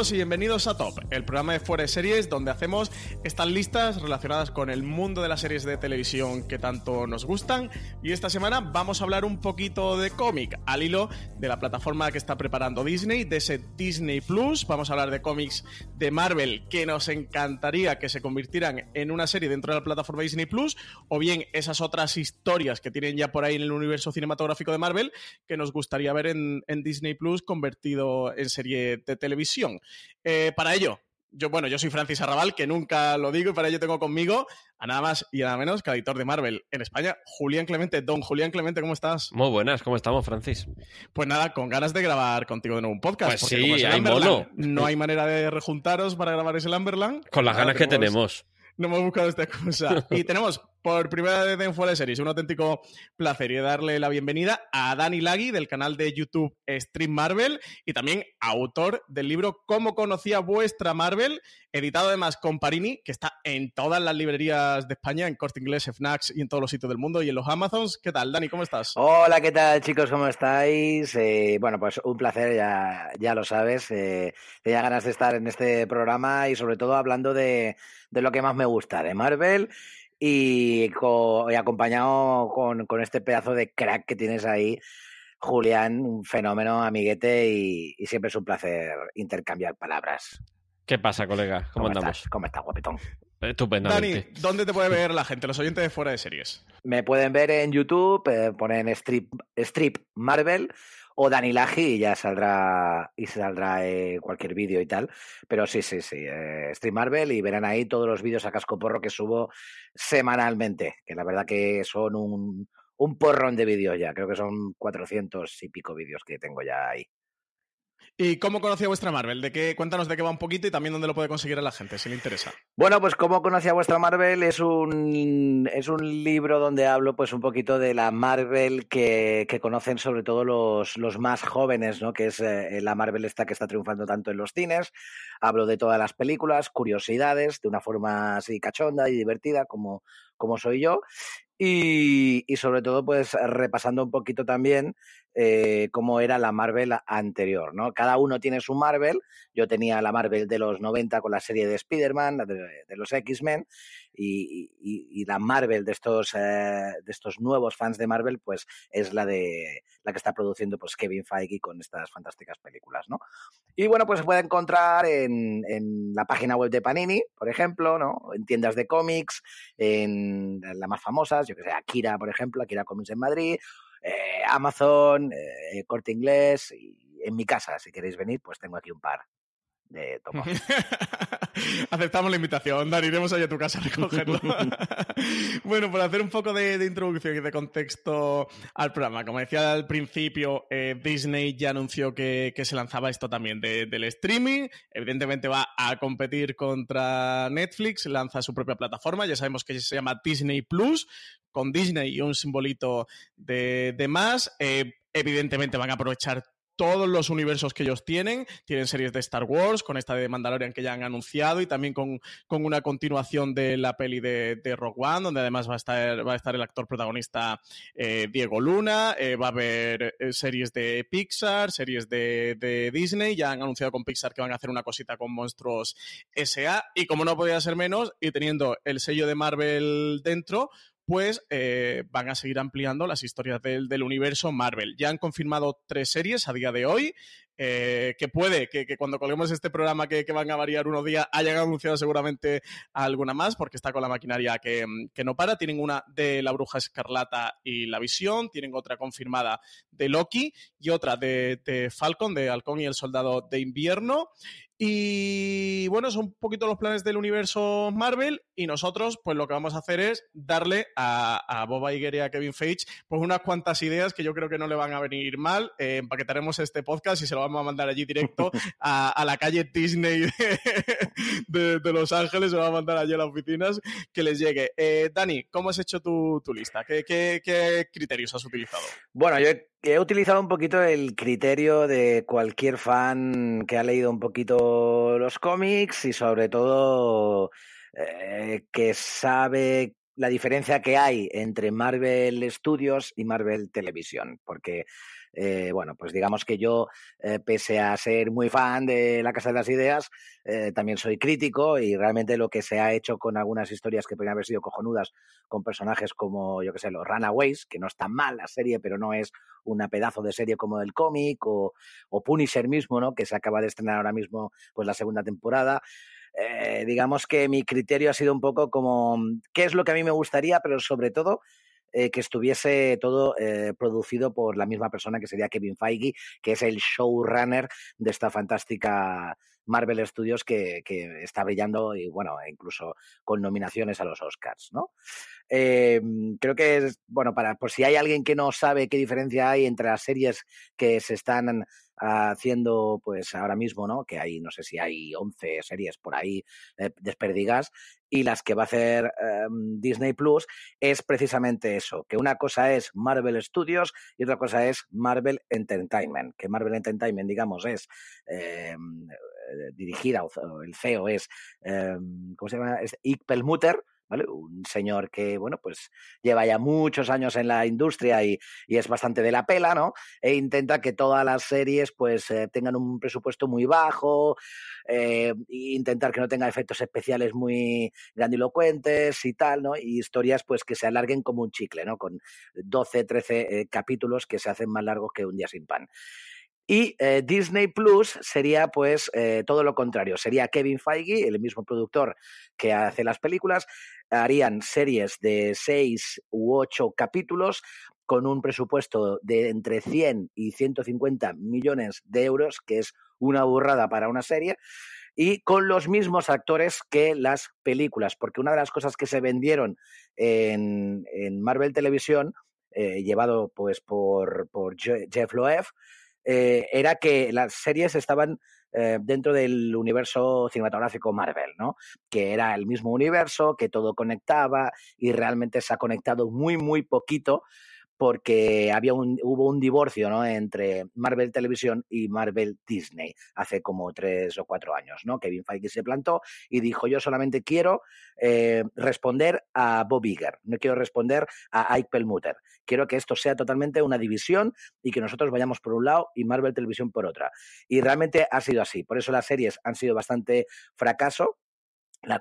Y bienvenidos a Top, el programa de Fuera de Series donde hacemos estas listas relacionadas con el mundo de las series de televisión que tanto nos gustan. Y esta semana vamos a hablar un poquito de cómic al hilo de la plataforma que está preparando Disney, de ese Disney Plus. Vamos a hablar de cómics de Marvel que nos encantaría que se convirtieran en una serie dentro de la plataforma Disney Plus, o bien esas otras historias que tienen ya por ahí en el universo cinematográfico de Marvel que nos gustaría ver en Disney Plus convertido en serie de televisión. Eh, para ello, yo, bueno, yo soy Francis Arrabal, que nunca lo digo, y para ello tengo conmigo a nada más y a nada menos que al editor de Marvel en España, Julián Clemente. Don Julián Clemente, ¿cómo estás? Muy buenas, ¿cómo estamos, Francis? Pues nada, con ganas de grabar contigo de nuevo un podcast. Pues porque sí, como es el hay mono. No hay manera de rejuntaros para grabar ese Lumberland. Con las Nada, ganas que tenemos. No hemos buscado esta cosa. Y tenemos por primera vez en Fuera de Series un auténtico placer y darle la bienvenida a Dani Lagui del canal de YouTube Stream Marvel y también autor del libro Cómo conocía vuestra Marvel, editado además con Parini, que está en todas las librerías de España, en Corte Inglés, FNACs y en todos los sitios del mundo y en los Amazons. ¿Qué tal, Dani? ¿Cómo estás? Hola, ¿qué tal chicos? ¿Cómo estáis? Eh, bueno, pues un placer, ya, ya lo sabes. Eh, tenía ganas de estar en este programa y sobre todo hablando de, de lo que más me gusta, de Marvel y, co- y acompañado con, con este pedazo de crack que tienes ahí, Julián, un fenómeno, amiguete y, y siempre es un placer intercambiar palabras. ¿Qué pasa, colega? ¿Cómo, andamos? estás? ¿Cómo estás, guapetón? Dani, Estupendamente. ¿dónde te puede ver la gente, los oyentes de Fuera de Series? Me pueden ver en YouTube, eh, ponen strip, strip Marvel o Dani Laji y ya saldrá y saldrá eh, cualquier vídeo y tal. Pero sí, sí, sí, eh, Strip Marvel y verán ahí todos los vídeos a casco porro que subo semanalmente, que la verdad que son un, un porrón de vídeos ya. Creo que son 400 y pico vídeos que tengo ya ahí. ¿Y cómo conocía vuestra Marvel? ¿De qué, cuéntanos de qué va un poquito y también dónde lo puede conseguir a la gente, si le interesa. Bueno, pues como conocía vuestra Marvel es un es un libro donde hablo pues un poquito de la Marvel que, que conocen sobre todo los, los más jóvenes, ¿no? Que es eh, la Marvel esta que está triunfando tanto en los cines. Hablo de todas las películas, curiosidades, de una forma así cachonda y divertida como, como soy yo. Y, y sobre todo, pues repasando un poquito también eh, cómo era la Marvel anterior, ¿no? Cada uno tiene su Marvel. Yo tenía la Marvel de los 90 con la serie de Spider-Man, de, de los X-Men, y, la Marvel de estos, eh, de estos nuevos fans de Marvel, pues es la de la que está produciendo pues Kevin Feige con estas fantásticas películas, ¿no? Y bueno, pues se puede encontrar en, en la página web de Panini, por ejemplo, ¿no? En tiendas de cómics, en las más famosas, yo que sé, Akira, por ejemplo, Akira Comics en Madrid, eh, Amazon, eh, Corte Inglés, y en mi casa, si queréis venir, pues tengo aquí un par de tomos. Aceptamos la invitación, Dani, iremos allá a tu casa a recogerlo. bueno, por hacer un poco de, de introducción y de contexto al programa, como decía al principio, eh, Disney ya anunció que, que se lanzaba esto también de- del streaming. Evidentemente va a competir contra Netflix, lanza su propia plataforma, ya sabemos que se llama Disney Plus, con Disney y un simbolito de, de más. Eh, evidentemente van a aprovechar todos los universos que ellos tienen. Tienen series de Star Wars, con esta de Mandalorian que ya han anunciado, y también con, con una continuación de la peli de, de Rogue One, donde además va a estar, va a estar el actor protagonista eh, Diego Luna. eh, va a haber eh, series de Pixar, series de, de Disney. Ya han anunciado con Pixar que van a hacer una cosita con Monstruos S.A. Y como no podía ser menos, y teniendo el sello de Marvel dentro, pues van a seguir ampliando las historias del, universo Marvel. Ya han confirmado tres series a día de hoy. eh, que puede que, cuando colguemos este programa que, van a variar unos días hayan anunciado seguramente alguna más, porque está con la maquinaria que, que no para. Tienen una de la Bruja Escarlata y la Visión, tienen otra confirmada de Loki y otra de, de Falcon, de Halcón y el Soldado de Invierno. Y bueno, son un poquito los planes del universo Marvel y nosotros pues lo que vamos a hacer es darle a, a Bob Iger y a Kevin Feige pues unas cuantas ideas que yo creo que no le van a venir mal. Eh, empaquetaremos este podcast y se lo vamos a mandar allí directo a, a la calle Disney de, de, de, Los Ángeles, se lo va a mandar allí a las oficinas que les llegue. Eh, Dani, ¿cómo has hecho tu, tu lista? ¿Qué, ¿Qué, qué, criterios has utilizado? Bueno, yo he, he utilizado un poquito el criterio de cualquier fan que ha leído un poquito los cómics y sobre todo eh, que sabe la diferencia que hay entre Marvel Studios y Marvel Televisión, porque eh, bueno, pues digamos que yo, eh, pese a ser muy fan de La Casa de las Ideas, eh, también soy crítico y realmente lo que se ha hecho con algunas historias que podrían haber sido cojonudas, con personajes como, yo que sé, los Runaways, que no está mal la serie, pero no es una pedazo de serie como del cómic, o, Punisher mismo, ¿no? Que se acaba de estrenar ahora mismo, pues la segunda temporada. Digamos que mi criterio ha sido un poco como qué es lo que a mí me gustaría, pero sobre todo eh, que estuviese todo eh, producido por la misma persona que sería Kevin Feige, que es el showrunner de esta fantástica Marvel Studios que, está brillando y bueno, incluso con nominaciones a los Oscars, ¿no? Eh, creo que es, bueno, para, por si hay alguien que no sabe qué diferencia hay entre las series que se están haciendo pues ahora mismo, ¿no? Que hay, no sé si hay 11 series por ahí eh, desperdigas y las que va a hacer eh, Disney Plus es precisamente eso, que una cosa es Marvel Studios y otra cosa es Marvel Entertainment, que Marvel Entertainment, digamos, es eh, dirigida, o el CEO es, ¿cómo se llama? Es Perlmutter, ¿vale? Un señor que, bueno, pues lleva ya muchos años en la industria y, y, es bastante de la pela, ¿no? E intenta que todas las series, pues, eh, tengan un presupuesto muy bajo, eh, e intentar que no tenga efectos especiales muy grandilocuentes y tal, ¿no? Y historias, pues, que se alarguen como un chicle, ¿no? Con 12, 13 eh, capítulos que se hacen más largos que un día sin pan. Y eh, Disney Plus sería pues eh, todo lo contrario, sería Kevin Feige, el mismo productor que hace las películas, harían series de seis u ocho capítulos con un presupuesto de entre 100 y 150 millones de euros, que es una burrada para una serie, y con los mismos actores que las películas, porque una de las cosas que se vendieron en, en Marvel Televisión, eh, llevado pues por, por Jeff Loeb, eh, era que las series estaban eh, dentro del universo cinematográfico Marvel, ¿no? Que era el mismo universo, que todo conectaba y realmente se ha conectado muy, muy poquito porque había un, hubo un divorcio ¿no? entre Marvel Televisión y Marvel Disney hace como tres o cuatro años. ¿no? Kevin Feige se plantó y dijo, yo solamente quiero eh, responder a Bob Iger, no quiero responder a Ike Perlmutter. Quiero que esto sea totalmente una división y que nosotros vayamos por un lado y Marvel Televisión por otra. Y realmente ha sido así. Por eso las series han sido bastante fracaso,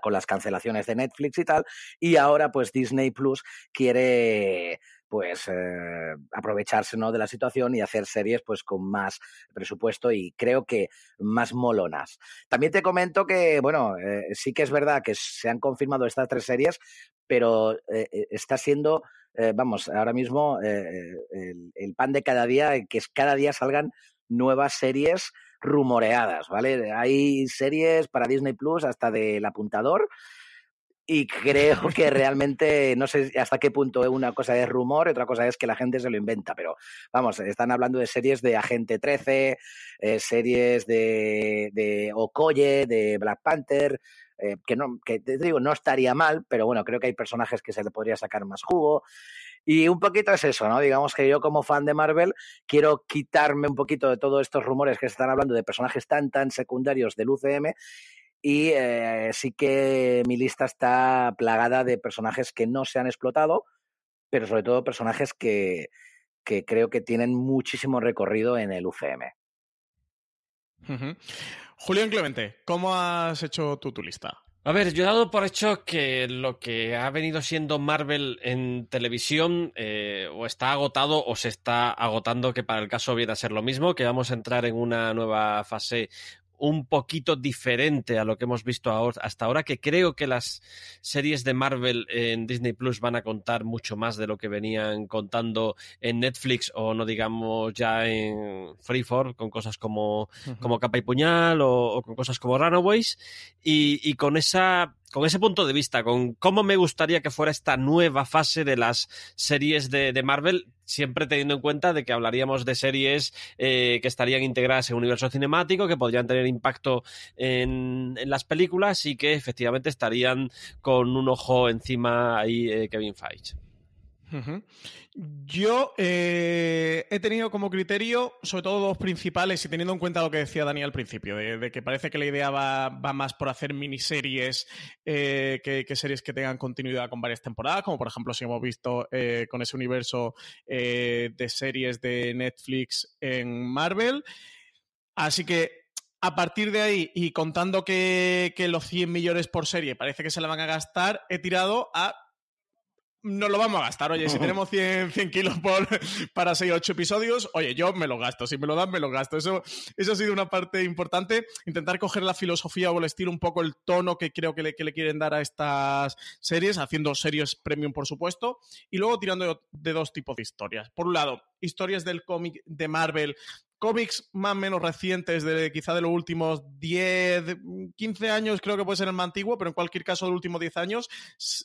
con las cancelaciones de Netflix y tal, y ahora pues Disney Plus quiere pues eh, aprovecharse ¿no? de la situación y hacer series pues con más presupuesto y creo que más molonas. También te comento que, bueno, eh, sí que es verdad que se han confirmado estas tres series, pero eh, está siendo, vamos, ahora mismo el, el, pan de cada día, que es cada día salgan nuevas series rumoreadas, ¿vale? Hay series para Disney Plus hasta del apuntador y creo que realmente no sé hasta qué punto una cosa es rumor y otra cosa es que la gente se lo inventa, pero vamos, están hablando de series de Agente 13, eh, series de, de Okoye, de Black Panther, eh, que no, que te digo, no estaría mal, pero bueno, creo que hay personajes que se le podría sacar más jugo. Y un poquito es eso, ¿no? Digamos que yo como fan de Marvel quiero quitarme un poquito de todos estos rumores que se están hablando de personajes tan, tan secundarios del UCM y eh, sí que mi lista está plagada de personajes que no se han explotado, pero sobre todo personajes que, que creo que tienen muchísimo recorrido en el UCM. Uh -huh. Julián Clemente, ¿cómo has hecho tú tu lista? A ver, yo he dado por hecho que lo que ha venido siendo Marvel en televisión eh, o está agotado o se está agotando, que para el caso viene a ser lo mismo, que vamos a entrar en una nueva fase un poquito diferente a lo que hemos visto hasta ahora, que creo que las series de Marvel en Disney Plus van a contar mucho más de lo que venían contando en Netflix o no digamos ya en Freeform, con cosas como, uh -huh. como Capa y Puñal o, o, con cosas como Runaways, y, y con esa con ese punto de vista, con cómo me gustaría que fuera esta nueva fase de las series de, Marvel, siempre teniendo en cuenta de que hablaríamos de series eh, que estarían integradas en un universo cinemático, que podrían tener impacto en, en, las películas y que efectivamente estarían con un ojo encima ahí eh, Kevin Feige. Yo eh, he tenido como criterio, sobre todo dos principales, y teniendo en cuenta lo que decía Dani al principio, de, que parece que la idea va, más por hacer miniseries eh, que, series que tengan continuidad con varias temporadas, como por ejemplo si hemos visto eh, con ese universo de series de Netflix en Marvel. Así que a partir de ahí, y contando que, que los 100 millones por serie parece que se la van a gastar, he tirado a nos lo vamos a gastar. Oye, si tenemos 100, 100 kilos por, para 6 8 episodios, oye, yo me lo gasto. Si me lo dan, me lo gasto. Eso, eso ha sido una parte importante. Intentar coger la filosofía o el estilo, un poco el tono que creo que le, que le quieren dar a estas series, haciendo series premium, por supuesto, y luego tirando de, de dos tipos de historias. Por un lado, historias del cómic de Marvel cómics más o menos recientes, de quizá de los últimos 10, 15 años, creo que puede ser el más antiguo, pero en cualquier caso de los últimos 10 años,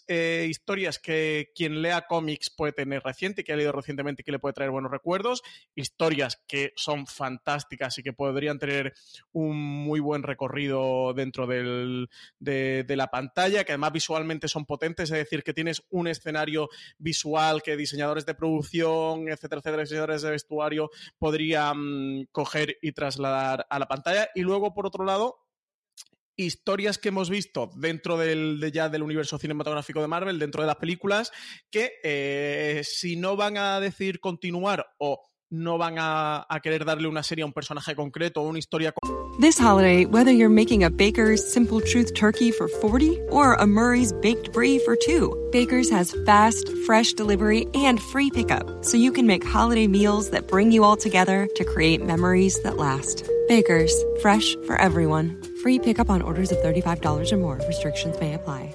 eh, historias que quien lea cómics puede tener reciente, que ha leído recientemente y que le puede traer buenos recuerdos, historias que son fantásticas y que podrían tener un muy buen recorrido dentro del, de, de la pantalla, que además visualmente son potentes, es decir, que tienes un escenario visual que diseñadores de producción, etcétera, etcétera, diseñadores de vestuario podrían coger y trasladar a la pantalla. Y luego, por otro lado, historias que hemos visto dentro del, de ya del universo cinematográfico de Marvel, dentro de las películas, que eh, si no van a decidir continuar o no van a, a, querer darle una serie a un personaje concreto o una historia. This holiday, whether you're making a Baker's Simple Truth turkey for 40 or a Murray's baked brie for 2, Baker's has fast, fresh delivery and free pickup, so you can make holiday meals that bring you all together to create memories that last. Baker's, fresh for everyone. Free pickup on orders of $35 or more. Restrictions may apply.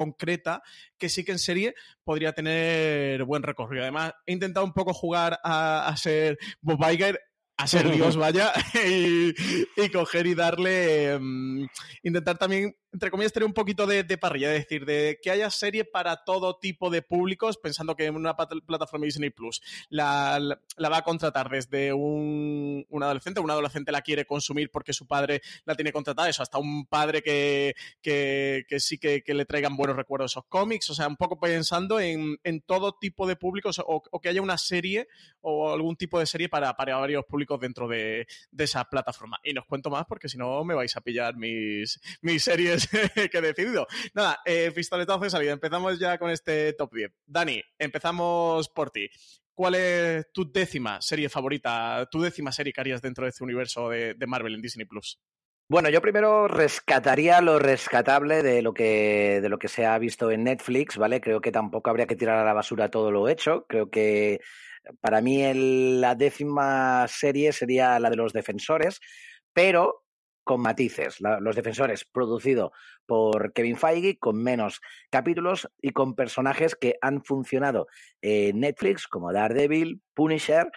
concreta que sí que en serie podría tener buen recorrido. Además, he intentado un poco jugar a, a ser Bob Iger a ser Dios, vaya, y, y, coger y darle, um, intentar también, entre comillas, tener un poquito de, de, parrilla, es decir, de que haya serie para todo tipo de públicos, pensando que en una plataforma Disney Plus la, la, va a contratar desde un, un, adolescente, un adolescente la quiere consumir porque su padre la tiene contratada, eso, hasta un padre que, que, que sí que, que, le traigan buenos recuerdos esos cómics, o sea, un poco pensando en, en todo tipo de públicos o, que haya una serie o algún tipo de serie para, para varios públicos dentro de, de, esa plataforma. Y no cuento más porque si no me vais a pillar mis, mis series que he decidido. Nada, eh, pistoletazo de salida. Empezamos ya con este top 10. Dani, empezamos por ti. ¿Cuál es tu décima serie favorita, tu décima serie que harías dentro de este universo de, Marvel en Disney Plus? Bueno, yo primero rescataría lo rescatable de lo que de lo que se ha visto en Netflix, ¿vale? Creo que tampoco habría que tirar a la basura todo lo hecho. Creo que para mí la décima serie sería la de los defensores, pero con matices. La, los defensores, producido por Kevin Feige, con menos capítulos y con personajes que han funcionado en Netflix, como Daredevil, Punisher,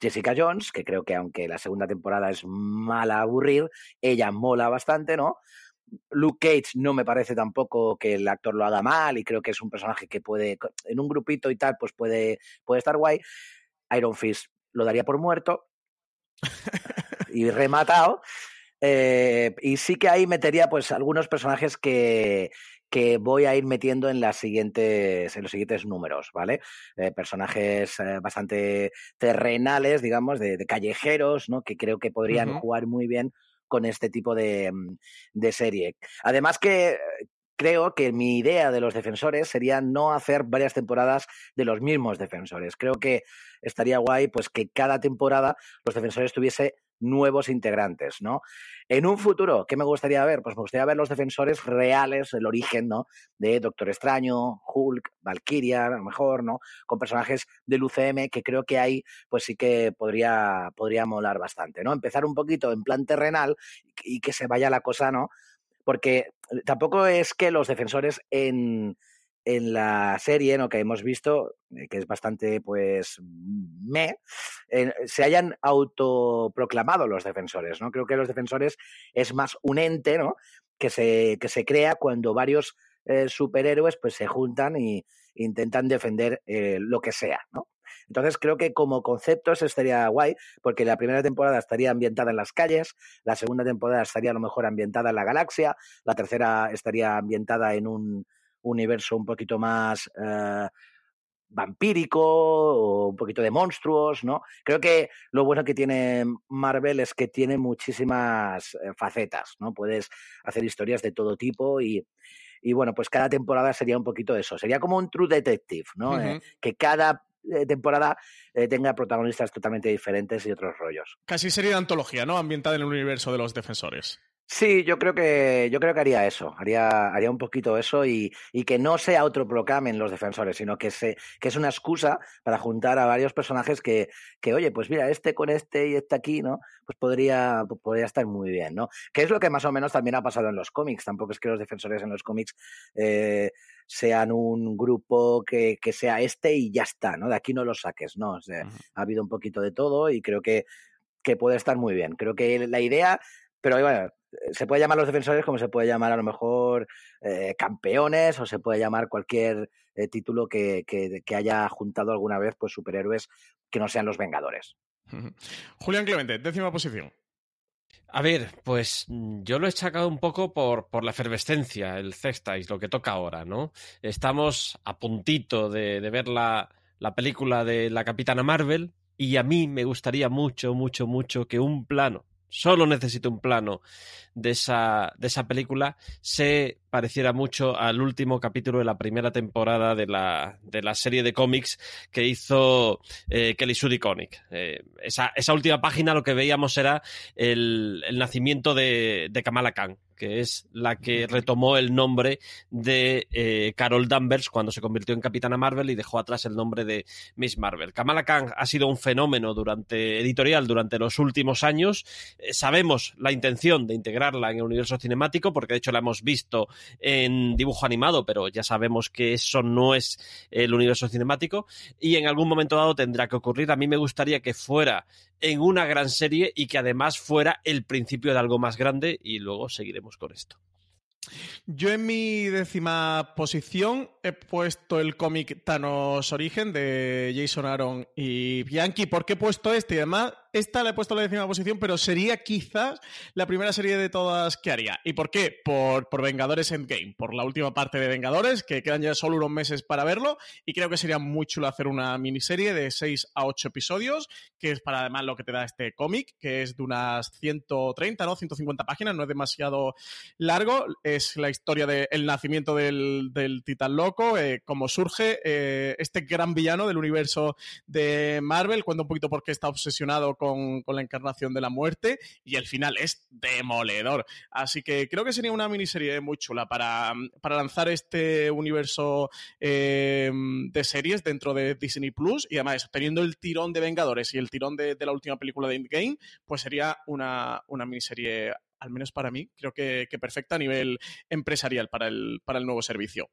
Jessica Jones, que creo que aunque la segunda temporada es mala a aburrir, ella mola bastante, ¿no? Luke Cage no me parece tampoco que el actor lo haga mal y creo que es un personaje que puede, en un grupito y tal, pues puede, puede estar guay. Iron Fist lo daría por muerto y rematado. Eh, y sí que ahí metería pues algunos personajes que, que voy a ir metiendo en las siguientes en los siguientes números, ¿vale? Eh, personajes eh, bastante terrenales, digamos, de, de, callejeros, ¿no? Que creo que podrían uh -huh. jugar muy bien con este tipo de, mm, de serie. Además que creo que mi idea de los defensores sería no hacer varias temporadas de los mismos defensores. Creo que estaría guay pues que cada temporada los defensores tuviese nuevos integrantes, ¿no? En un futuro, ¿qué me gustaría ver? Pues me gustaría ver los defensores reales, el origen, ¿no? De Doctor Extraño, Hulk, Valkyria, a lo mejor, ¿no? Con personajes del UCM que creo que ahí, pues sí que podría, podría molar bastante, ¿no? Empezar un poquito en plan terrenal y que se vaya la cosa, ¿no? Porque tampoco es que los defensores en, en la serie ¿no? que hemos visto, que es bastante, pues, me, eh, se hayan autoproclamado los defensores, ¿no? Creo que los defensores es más un ente, ¿no? Que se, que se crea cuando varios eh, superhéroes, pues, se juntan y intentan defender eh, lo que sea, ¿no? Entonces creo que como concepto eso estaría guay, porque la primera temporada estaría ambientada en las calles, la segunda temporada estaría a lo mejor ambientada en la galaxia, la tercera estaría ambientada en un universo un poquito más eh, vampírico o un poquito de monstruos, ¿no? Creo que lo bueno que tiene Marvel es que tiene muchísimas eh, facetas, ¿no? Puedes hacer historias de todo tipo y, y bueno, pues cada temporada sería un poquito eso. Sería como un True Detective, ¿no? Uh -huh. eh, que cada temporada eh, tenga protagonistas totalmente diferentes y otros rollos. Casi sería antología, ¿no? Ambientada en el universo de los defensores. Sí, yo creo que yo creo que haría eso, haría, haría un poquito eso y, y que no se autoproclamen los defensores, sino que se, que es una excusa para juntar a varios personajes que, que, oye, pues mira, este con este y este aquí, ¿no? Pues podría, podría estar muy bien, ¿no? Que es lo que más o menos también ha pasado en los cómics. Tampoco es que los defensores en los cómics eh, sean un grupo que, que, sea este y ya está, ¿no? De aquí no lo saques, ¿no? O sea, uh -huh. Ha habido un poquito de todo y creo que, que puede estar muy bien. Creo que la idea, pero bueno, se puede llamar los defensores como se puede llamar a lo mejor eh, campeones o se puede llamar cualquier eh, título que, que, que, haya juntado alguna vez pues superhéroes que no sean los Vengadores. Julián Clemente, décima posición. A ver, pues yo lo he sacado un poco por, por la efervescencia, el Zextais, lo que toca ahora, ¿no? Estamos a puntito de, de ver la, la película de la Capitana Marvel y a mí me gustaría mucho, mucho, mucho que un plano solo necesito un plano de esa, de esa película, se pareciera mucho al último capítulo de la primera temporada de la, de la serie de cómics que hizo eh, Kelly Sue DeConnick. Eh, esa, esa última página lo que veíamos era el, el nacimiento de, de Kamala Khan, que es la que retomó el nombre de eh, Carol Danvers cuando se convirtió en Capitana Marvel y dejó atrás el nombre de Miss Marvel. Kamala Khan ha sido un fenómeno durante editorial durante los últimos años. Eh, sabemos la intención de integrarla en el universo cinemático porque de hecho la hemos visto en dibujo animado, pero ya sabemos que eso no es el universo cinemático y en algún momento dado tendrá que ocurrir. A mí me gustaría que fuera en una gran serie y que además fuera el principio de algo más grande y luego seguiremos con esto. Yo en mi décima posición he puesto el cómic Thanos Origen de Jason Aaron y Bianchi. ¿Por qué he puesto este? Y además, esta la he puesto en la décima posición, pero sería quizás la primera serie de todas que haría. ¿Y por qué? Por, por Vengadores Endgame, por la última parte de Vengadores, que quedan ya solo unos meses para verlo. Y creo que sería muy chulo hacer una miniserie de 6 a 8 episodios, que es para además lo que te da este cómic, que es de unas 130, ¿no? 150 páginas, no es demasiado largo. Es la historia del de nacimiento del, del, titán loco, eh, cómo surge eh, este gran villano del universo de Marvel, cuenta un poquito por qué está obsesionado con, con, la encarnación de la muerte y el final es demoledor. Así que creo que sería una miniserie muy chula para, para lanzar este universo eh, de series dentro de Disney Plus y además teniendo el tirón de Vengadores y el tirón de, la última película de Endgame, pues sería una, una miniserie al menos para mí, creo que, que perfecta a nivel empresarial para el, para el nuevo servicio.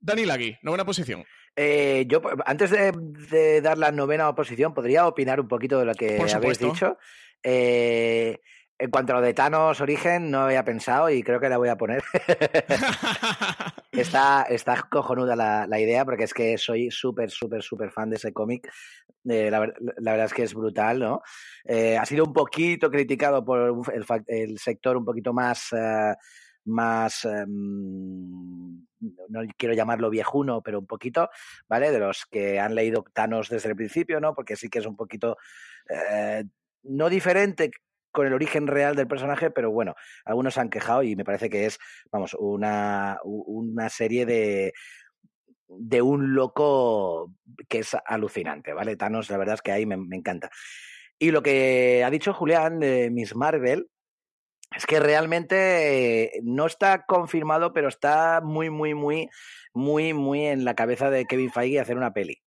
Dani Lagui, novena posición. Eh, yo, antes de, de, dar la novena posición, podría opinar un poquito de lo que habéis dicho. Eh, En cuanto a lo de Thanos Origen, no había pensado y creo que la voy a poner. está, está cojonuda la, la, idea porque es que soy súper, súper, súper fan de ese cómic. Eh, la, la, verdad es que es brutal, ¿no? Eh, ha sido un poquito criticado por el, el sector un poquito más... Uh, más, um, no quiero llamarlo viejuno, pero un poquito, ¿vale? De los que han leído Thanos desde el principio, ¿no? Porque sí que es un poquito, eh, no diferente con el origen real del personaje, pero bueno, algunos han quejado y me parece que es, vamos, una, una serie de, de un loco que es alucinante, ¿vale? Thanos, la verdad es que ahí me, me encanta. Y lo que ha dicho Julián de Miss Marvel, es que realmente no está confirmado, pero está muy, muy, muy, muy, muy en la cabeza de Kevin Feige hacer una peli.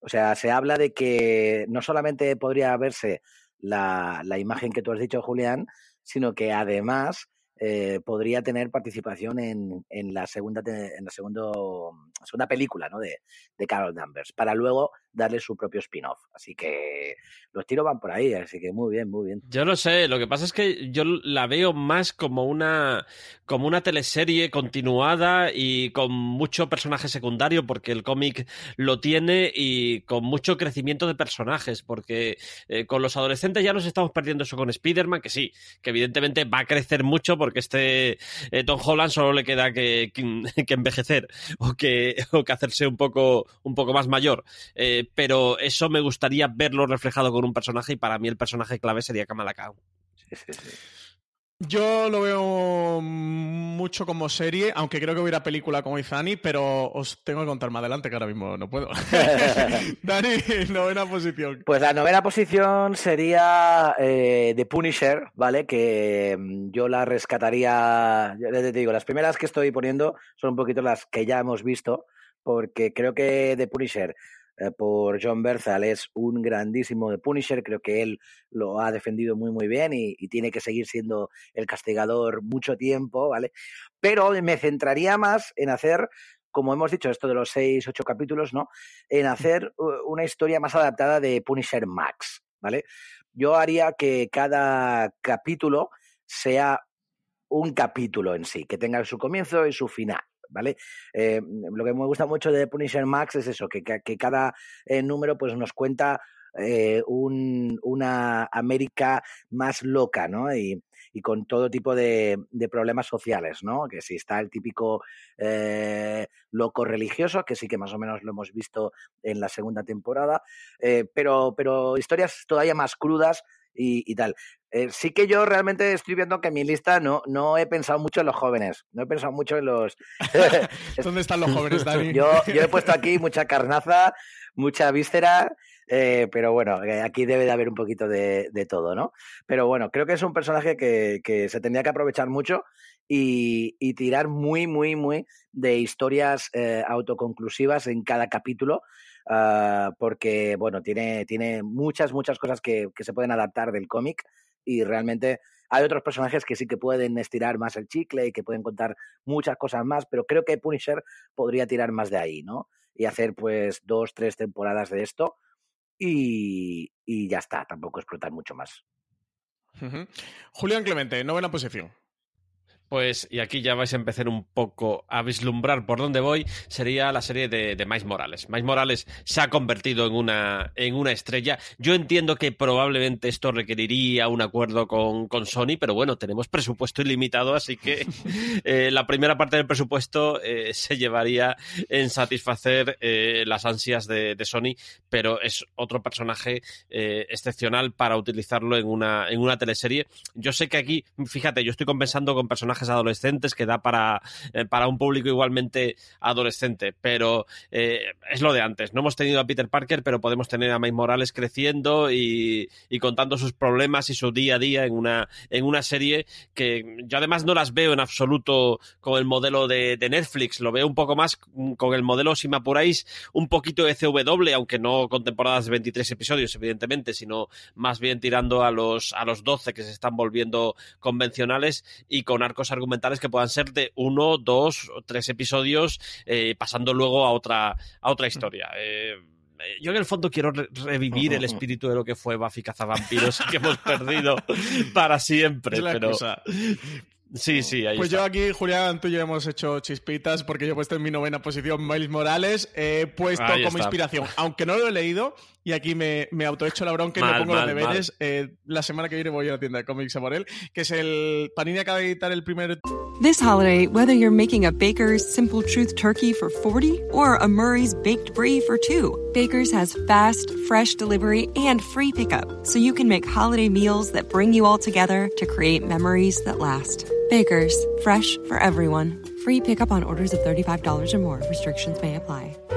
O sea, se habla de que no solamente podría verse la, la imagen que tú has dicho, Julián, sino que además eh, podría tener participación en, en la segunda en la segundo, segunda película ¿no? de, de Carol Danvers, para luego darle su propio spin-off. Así que los tiros van por ahí, así que muy bien, muy bien. Yo lo sé, lo que pasa es que yo la veo más como una, como una teleserie continuada y con mucho personaje secundario, porque el cómic lo tiene y con mucho crecimiento de personajes, porque eh, con los adolescentes ya nos estamos perdiendo eso con Spider-Man, que sí, que evidentemente va a crecer mucho porque este eh, Tom Holland solo le queda que, que, que envejecer o que, o que, hacerse un poco, un poco más mayor. Eh, pero eso me gustaría verlo reflejado con un personaje y para mí el personaje clave sería Kamala Khan. Sí, sí, sí. Yo lo veo mucho como serie, aunque creo que hubiera película como Izani, pero os tengo que contar más adelante que ahora mismo no puedo. Dani, novena posición. Pues la novena posición sería eh, The Punisher, ¿vale? Que mm, yo la rescataría, yo te digo, las primeras que estoy poniendo son un poquito las que ya hemos visto, porque creo que The Punisher eh, por John Berthal es un grandísimo de Punisher, creo que él lo ha defendido muy muy bien y, y, tiene que seguir siendo el castigador mucho tiempo, ¿vale? Pero me centraría más en hacer, como hemos dicho, esto de los seis, ocho capítulos, ¿no? En hacer una historia más adaptada de Punisher Max, ¿vale? Yo haría que cada capítulo sea un capítulo en sí, que tenga su comienzo y su final. ¿Vale? Eh, lo que me gusta mucho de Punisher Max es eso, que, que, cada eh, número pues nos cuenta eh, un, una América más loca, ¿no? Y, y con todo tipo de, de, problemas sociales, ¿no? Que si está el típico loco religioso, que sí que más o menos lo hemos visto en la segunda temporada, pero, pero historias todavía más crudas y, y tal. Eh, sí que yo realmente estoy viendo que en mi lista no, no he pensado mucho en los jóvenes, no he pensado mucho en los... ¿Dónde están los jóvenes, Dani? yo, yo he puesto aquí mucha carnaza, mucha víscera, eh, pero bueno, aquí debe de haber un poquito de, de, todo, ¿no? Pero bueno, creo que es un personaje que, que se tendría que aprovechar mucho y, y, tirar muy, muy, muy de historias eh, autoconclusivas en cada capítulo. Uh, porque, bueno, tiene, tiene muchas, muchas cosas que, que se pueden adaptar del cómic y realmente hay otros personajes que sí que pueden estirar más el chicle y que pueden contar muchas cosas más, pero creo que Punisher podría tirar más de ahí, ¿no? Y hacer pues dos, tres temporadas de esto y, y ya está, tampoco explotar mucho más. Uh -huh. Julián Clemente, novena posición. Pues, y aquí ya vais a empezar un poco a vislumbrar por dónde voy, sería la serie de, de Miles Morales. Miles Morales se ha convertido en una, en una estrella. Yo entiendo que probablemente esto requeriría un acuerdo con, con Sony, pero bueno, tenemos presupuesto ilimitado, así que eh, la primera parte del presupuesto eh, se llevaría en satisfacer eh, las ansias de, de, Sony, pero es otro personaje eh, excepcional para utilizarlo en una, en una teleserie. Yo sé que aquí, fíjate, yo estoy compensando con personajes personajes adolescentes que da para, eh, para un público igualmente adolescente, pero eh, es lo de antes. No hemos tenido a Peter Parker, pero podemos tener a Miles Morales creciendo y, y, contando sus problemas y su día a día en una, en una serie que yo además no las veo en absoluto con el modelo de, de Netflix, lo veo un poco más con el modelo, si me apuráis, un poquito de CW, aunque no con temporadas de 23 episodios, evidentemente, sino más bien tirando a los, a los 12 que se están volviendo convencionales y con arcos argumentales que puedan ser de uno, dos o tres episodios, eh, pasando luego a otra, a otra historia. Eh, yo en el fondo quiero revivir el espíritu de lo que fue Buffy Cazavampiros que hemos perdido para siempre. pero, Sí, sí, ahí Pues yo aquí, Julián, tú y yo hemos hecho chispitas porque yo he puesto en mi novena posición Miles Morales. He puesto como inspiración, aunque no lo he leído, y aquí me, me autohecho la bronca y me pongo los deberes. Eh, la semana que viene voy a la tienda de cómics a por él, que es el. Panini acaba de editar el primer. This holiday, whether you're making a Baker's Simple Truth turkey for 40 or a Murray's Baked Brie for 2, Baker's has fast, fresh delivery and free pickup, so you can make holiday meals that bring you all together to create memories that last. Baker's, fresh for everyone. Free pickup on orders of $35 or more. Restrictions may apply.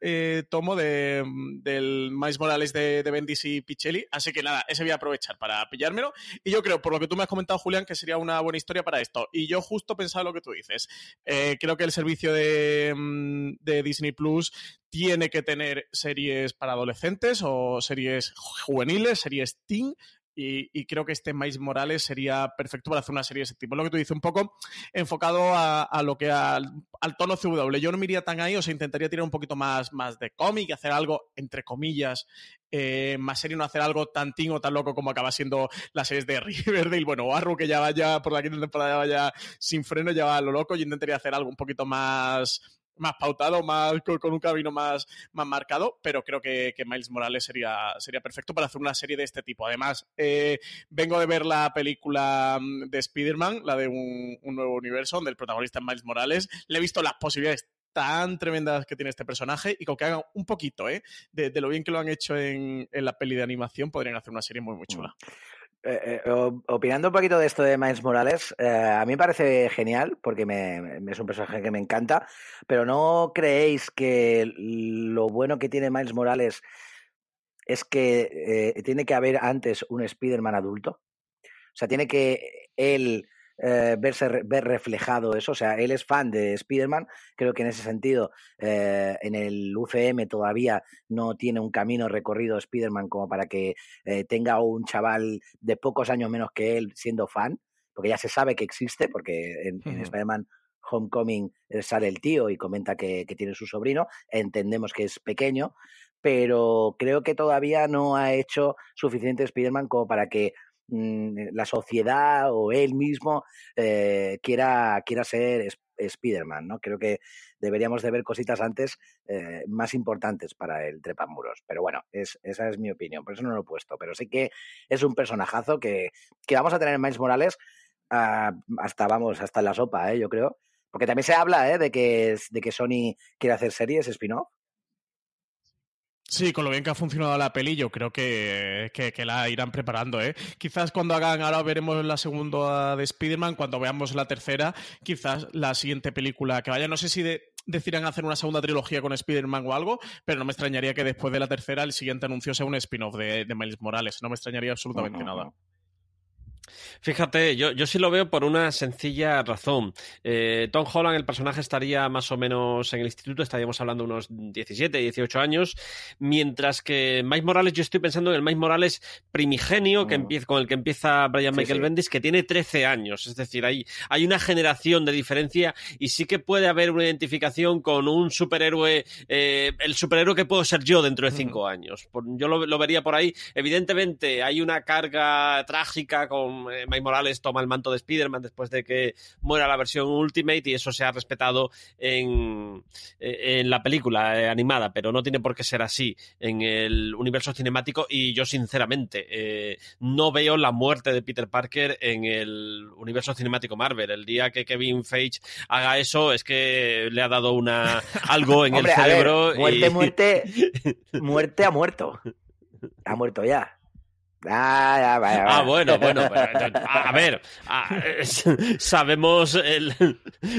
Eh, tomo de, del Mais Morales de, de, Bendis y Pichelli. Así que nada, ese voy a aprovechar para pillármelo. Y yo creo, por lo que tú me has comentado, Julián, que sería una buena historia para esto. Y yo justo pensaba lo que tú dices. Eh, creo que el servicio de, mm, de Disney Plus tiene que tener series para adolescentes o series juveniles, series teen, y, creo que este Miles Morales sería perfecto para hacer una serie de ese tipo. Lo que tú dices, un poco enfocado a, lo que al, tono CW. Yo no me iría tan ahí, o sea, intentaría tirar un poquito más, más de cómic hacer algo, entre comillas, eh, más serio, no hacer algo tan ting o tan loco como acaba siendo las series de Riverdale. Bueno, Arrow, que ya vaya por la quinta temporada, ya vaya sin freno, ya va a lo loco. Yo intentaría hacer algo un poquito más más pautado, más con, un camino más, más marcado, pero creo que, Miles Morales sería, sería perfecto para hacer una serie de este tipo. Además, eh, vengo de ver la película mm, de Spider-Man, la de un, nuevo universo, donde el protagonista es Miles Morales. Le he visto las posibilidades tan tremendas que tiene este personaje y con que hagan un poquito ¿eh? de, lo bien que lo han hecho en, en, la peli de animación, podrían hacer una serie muy, muy chula. Eh, eh, opinando un poquito de esto de Miles Morales, eh, a mí me parece genial porque es un personaje que me encanta, pero ¿no creéis que lo bueno que tiene Miles Morales es que tiene que haber antes un Spider-Man adulto? O sea, tiene que él eh, verse, ver reflejado eso. O sea, él es fan de Spider-Man. Creo que en ese sentido, eh, en el UCM todavía no tiene un camino recorrido Spider-Man como para que eh, tenga un chaval de pocos años menos que él siendo fan, porque ya se sabe que existe, porque en, Spider-Man Homecoming sale el tío y comenta que, que, tiene su sobrino, entendemos que es pequeño, pero creo que todavía no ha hecho suficiente Spider-Man como para que la sociedad o él mismo eh, quiera, quiera ser Spider-Man, ¿no? Creo que deberíamos de ver cositas antes eh, más importantes para el Trepamuros. Pero bueno, es, esa es mi opinión, por eso no lo he puesto. Pero sí que es un personajazo que, que vamos a tener en Miles Morales ah, hasta, vamos, hasta la sopa, ¿eh? yo creo. Porque también se habla ¿eh? de, que, de que Sony quiere hacer series spin-off. Sí, con lo bien que ha funcionado la peli, yo creo que, que, la irán preparando, ¿eh? Quizás cuando hagan, ahora veremos la segunda de Spider-Man, cuando veamos la tercera, quizás la siguiente película que vaya, no sé si de, decidirán hacer una segunda trilogía con Spider-Man o algo, pero no me extrañaría que después de la tercera el siguiente anuncio sea un spin-off de, de Miles Morales, no me extrañaría absolutamente nada. Fíjate, yo, yo sí lo veo por una sencilla razón. Eh, Tom Holland, el personaje, estaría más o menos en el instituto, estaríamos hablando de unos 17, 18 años, mientras que Mike Morales, yo estoy pensando en el Mike Morales primigenio que mm. empieza, con el que empieza Brian Michael Bendis, que tiene 13 años. Es decir, hay, hay una generación de diferencia y sí que puede haber una identificación con un superhéroe, eh, el superhéroe que puedo ser yo dentro de 5 años. yo lo, lo, vería por ahí. Evidentemente, hay una carga trágica con Mike Morales toma el manto de Spider-Man después de que muera la versión Ultimate y eso se ha respetado en, eh, en la película eh, animada, pero no tiene por qué ser así en el universo cinemático y yo sinceramente no veo la muerte de Peter Parker en el universo cinemático Marvel. El día que Kevin Feige haga eso es que le ha dado una algo en el cerebro. muerte, muerte, muerte ha muerto. Ha muerto ya. Ah, ah, bueno, bueno. a, ver, sabemos el,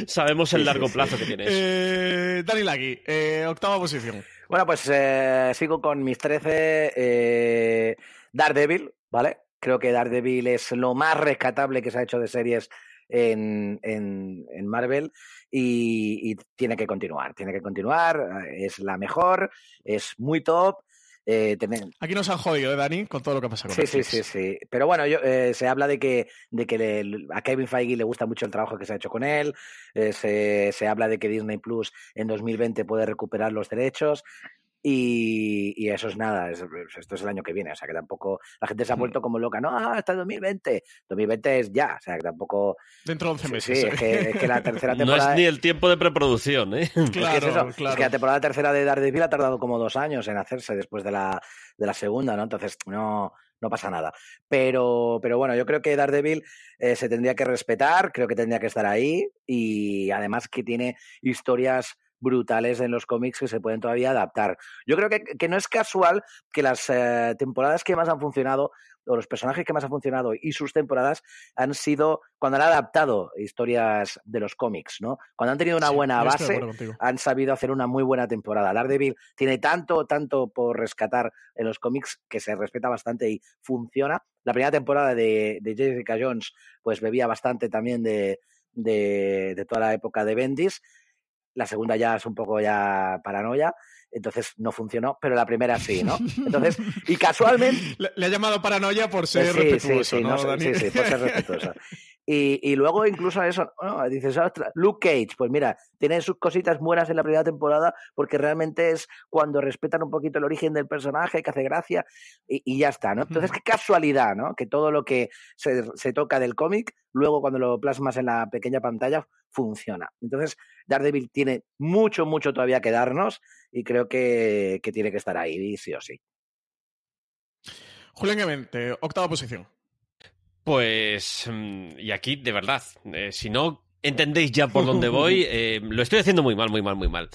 sabemos el largo plazo que tienes. Eh, Dani Lagui, eh, octava posición. Bueno, pues eh, sigo con mis 13. Eh, Daredevil, ¿vale? Creo que Daredevil es lo más rescatable que se ha hecho de series en, en, Marvel y, y, tiene que continuar, tiene que continuar, es la mejor, es muy top eh, Aquí nos han jodido, ¿eh, Dani? Con todo lo que pasa con Sí, sí, sí, sí. Pero bueno, yo, eh, se habla de que, de que a Kevin Feige le gusta mucho el trabajo que se ha hecho con él. Eh, se, se, habla de que Disney Plus en 2020 puede recuperar los derechos. Y, eso es nada, esto es el año que viene, o sea que tampoco la gente se ha vuelto como loca, no, hasta 2020, 2020 es ya, o sea que tampoco... Dentro de 11 meses. Sí, es, que, la tercera temporada... No es ni el tiempo de preproducción, ¿eh? Claro, es, claro. es que la temporada tercera de Daredevil ha tardado como dos años en hacerse después de la, de la segunda, ¿no? Entonces, no, no pasa nada. Pero, pero bueno, yo creo que Daredevil eh, se tendría que respetar, creo que tendría que estar ahí y además que tiene historias brutales en los cómics que se pueden todavía adaptar. Yo creo que, que no es casual que las eh, temporadas que más han funcionado o los personajes que más han funcionado y sus temporadas han sido cuando han adaptado historias de los cómics, ¿no? Cuando han tenido una buena base, han sabido hacer una muy buena temporada. Daredevil tiene tanto, tanto por rescatar en los cómics que se respeta bastante y funciona. La primera temporada de, de Jessica Jones, pues bebía bastante también de, de, de, toda la época de Bendis la segunda ya es un poco ya paranoia, entonces no funcionó, pero la primera sí, ¿no? Entonces, y casualmente... Le, ha llamado paranoia por ser respetuoso, sí, ¿no, sí, sí, por ser respetuoso. Y, y luego incluso eso, dices, Luke Cage, pues mira, tiene sus cositas buenas en la primera temporada porque realmente es cuando respetan un poquito el origen del personaje, que hace gracia y, y ya está, ¿no? Entonces, qué casualidad, ¿no? Que todo lo que se, se toca del cómic, luego cuando lo plasmas en la pequeña pantalla, funciona. Entonces, Daredevil tiene mucho, mucho todavía que darnos y creo que, que tiene que estar ahí, sí o sí. Julián Emente, octava posición. Pues, mm, y aquí, de verdad, eh, si no entendéis ya por dónde voy, eh, lo estoy haciendo muy mal, muy mal, muy mal.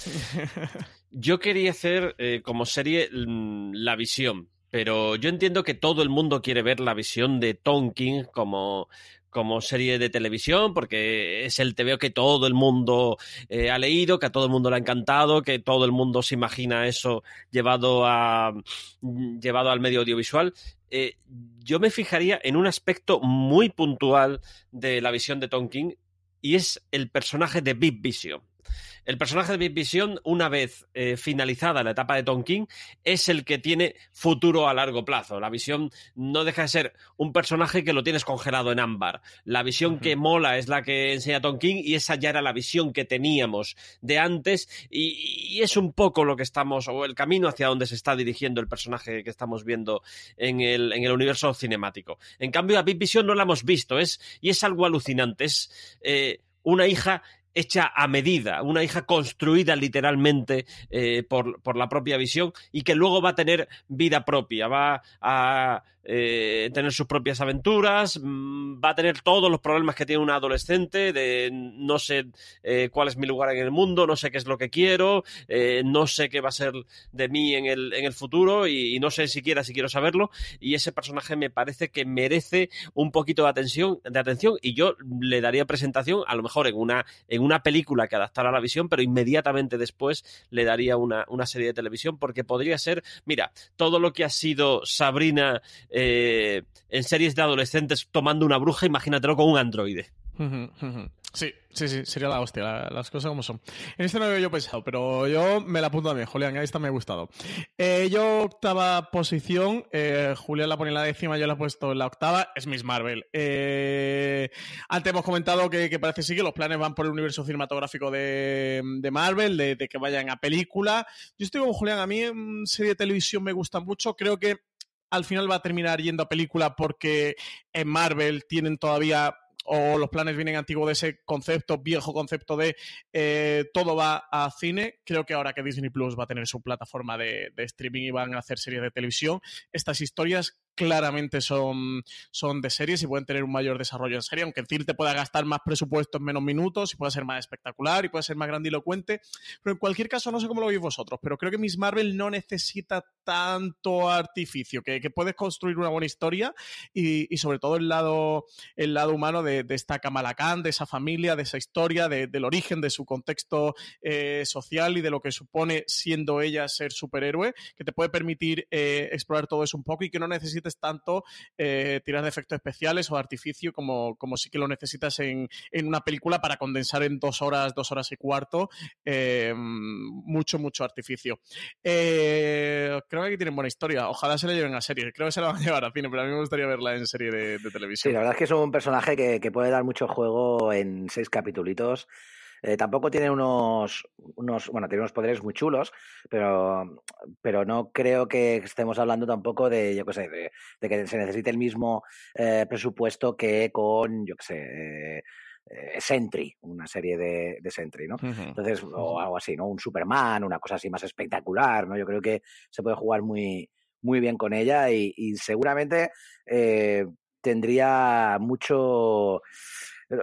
Yo quería hacer eh, como serie mm, La Visión, pero yo entiendo que todo el mundo quiere ver la visión de Tonkin como, como serie de televisión, porque es el TVO que todo el mundo eh, ha leído, que a todo el mundo le ha encantado, que todo el mundo se imagina eso llevado, a, llevado al medio audiovisual. Eh, yo me fijaría en un aspecto muy puntual de la visión de Tonkin y es el personaje de Big Vision. El personaje de Big Vision, una vez eh, finalizada la etapa de Tonkin, es el que tiene futuro a largo plazo. La visión no deja de ser un personaje que lo tienes congelado en ámbar. La visión que mola es la que enseña Tonkin y esa ya era la visión que teníamos de antes y, es un poco lo que estamos, o el camino hacia donde se está dirigiendo el personaje que estamos viendo en el, en el universo cinemático. En cambio, a Big Vision no la hemos visto es, y es algo alucinante. Es eh, una hija hecha a medida, una hija construida literalmente eh, por, por, la propia visión y que luego va a tener vida propia, va a eh, tener sus propias aventuras, mm, va a tener todos los problemas que tiene un adolescente, de no sé eh, cuál es mi lugar en el mundo, no sé qué es lo que quiero, eh, no sé qué va a ser de mí en el, en el futuro y, no sé siquiera si quiero saberlo. Y ese personaje me parece que merece un poquito de atención, de atención y yo le daría presentación a lo mejor en una, en una película que adaptara a la visión, pero inmediatamente después le daría una, una serie de televisión porque podría ser, mira, todo lo que ha sido Sabrina eh, en series de adolescentes tomando una bruja, imagínatelo con un androide. Sí, sí, sí, sería la hostia, las cosas como son. En este no había yo pensado, pero yo me la apunto también, Julián, está, me ha gustado. Eh, yo octava posición, eh, Julián la pone en la décima, yo la he puesto en la octava, es Miss Marvel. Antes hemos comentado que, que, parece sí que los planes van por el universo cinematográfico de, Marvel, de, de, que vayan a película. Yo estoy con Julián, a mí en serie de televisión me gusta mucho, creo que al final va a terminar yendo a película porque en Marvel tienen todavía o los planes vienen antiguos de ese concepto, viejo concepto de eh, todo va a cine. Creo que ahora que Disney Plus va a tener su plataforma de, de, streaming y van a hacer series de televisión, estas historias claramente son, son de series y pueden tener un mayor desarrollo en serie, aunque el te pueda gastar más presupuesto en menos minutos y pueda ser más espectacular y puede ser más grandilocuente. Pero en cualquier caso, no sé cómo lo veis vosotros, pero creo que Miss Marvel no necesita tanto artificio, que, puedes construir una buena historia y, y, sobre todo el lado, el lado humano de, de esta Kamala Khan, de esa familia, de esa historia, de, del origen, de su contexto eh, social y de lo que supone siendo ella ser superhéroe, que te puede permitir eh, explorar todo eso un poco y que no necesites tanto eh, tirar de efectos especiales o de artificio como, como sí que lo necesitas en, en, una película para condensar en dos horas, dos horas y cuarto, eh, mucho, mucho artificio. Eh, creo que aquí tienen buena historia. Ojalá se la lleven a serie. Creo que se la van a llevar a cine, pero a mí me gustaría verla en serie de, de televisión. Sí, la verdad es que es un personaje que, que puede dar mucho juego en seis capítulos. Eh, tampoco tiene unos, unos, bueno, tiene unos poderes muy chulos, pero, pero no creo que estemos hablando tampoco de, yo qué sé, de, de, que se necesite el mismo eh, presupuesto que con, yo qué sé, eh, Sentry, una serie de, de Sentry, ¿no? Uh -huh. Entonces, o algo así, ¿no? Un Superman, una cosa así más espectacular, ¿no? Yo creo que se puede jugar muy, muy bien con ella y, y seguramente tendría mucho yo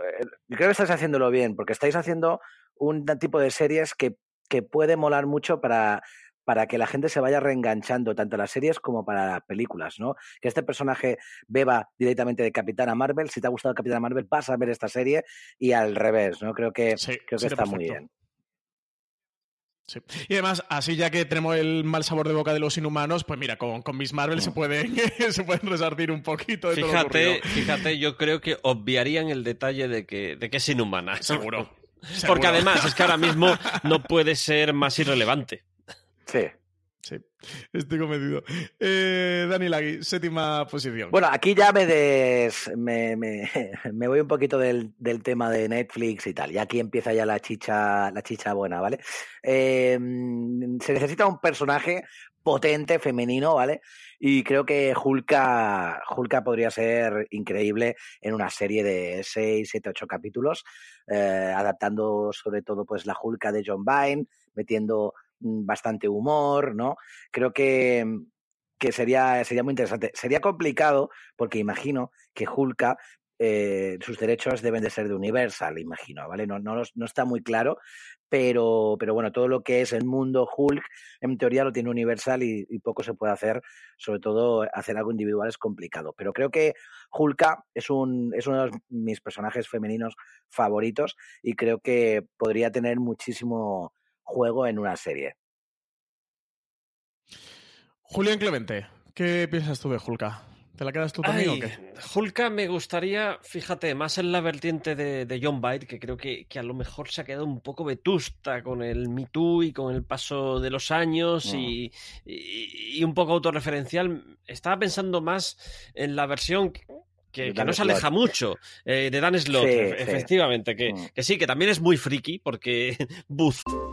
creo que estáis haciéndolo bien, porque estáis haciendo un tipo de series que, que puede molar mucho para, para que la gente se vaya reenganchando tanto a las series como para las películas, ¿no? Que este personaje beba directamente de Capitana Marvel. Si te ha gustado Capitana Marvel, vas a ver esta serie y al revés, ¿no? Creo que, sí, creo que está perfecto. muy bien. Sí. Y además, así ya que tenemos el mal sabor de boca de los inhumanos, pues mira, con, con Miss Marvel mm. se, pueden, se pueden resartir un poquito de fíjate, todo lo Fíjate, yo creo que obviarían el detalle de que, de que es inhumana. Seguro. Porque Seguro. además es que ahora mismo no puede ser más irrelevante. Sí. Sí, estoy convencido. Eh, Dani Lagui, séptima posición. Bueno, aquí ya me, des, me, me, voy un poquito del, del, tema de Netflix y tal. Y aquí empieza ya la chicha, la chicha buena, ¿vale? Eh, se necesita un personaje potente, femenino, ¿vale? Y creo que Hulka, Hulka podría ser increíble en una serie de 6, 7, 8 capítulos, eh, adaptando sobre todo pues la Hulka de John Byrne, metiendo bastante humor, ¿no? Creo que, que sería, sería muy interesante. Sería complicado porque imagino que Hulka, eh, sus derechos deben de ser de Universal, imagino, ¿vale? No, no, no está muy claro, pero, pero bueno, todo lo que es el mundo Hulk, en teoría lo tiene Universal y, y, poco se puede hacer, sobre todo hacer algo individual es complicado. Pero creo que Hulka es, un, es uno de mis personajes femeninos favoritos y creo que podría tener muchísimo juego en una serie. Julián Clemente, ¿qué piensas tú de Hulka? ¿Te la quedas tú también Ay, o qué? Hulka me gustaría, fíjate, más en la vertiente de, de John Byrne, que creo que, que, a lo mejor se ha quedado un poco vetusta con el Me Too y con el paso de los años Mm. y, y, y, un poco autorreferencial. Estaba pensando más en la versión que, que no se aleja mucho eh, de Dan Slott, Sí, sí. efectivamente, que, Mm. que sí, que también es muy friki, porque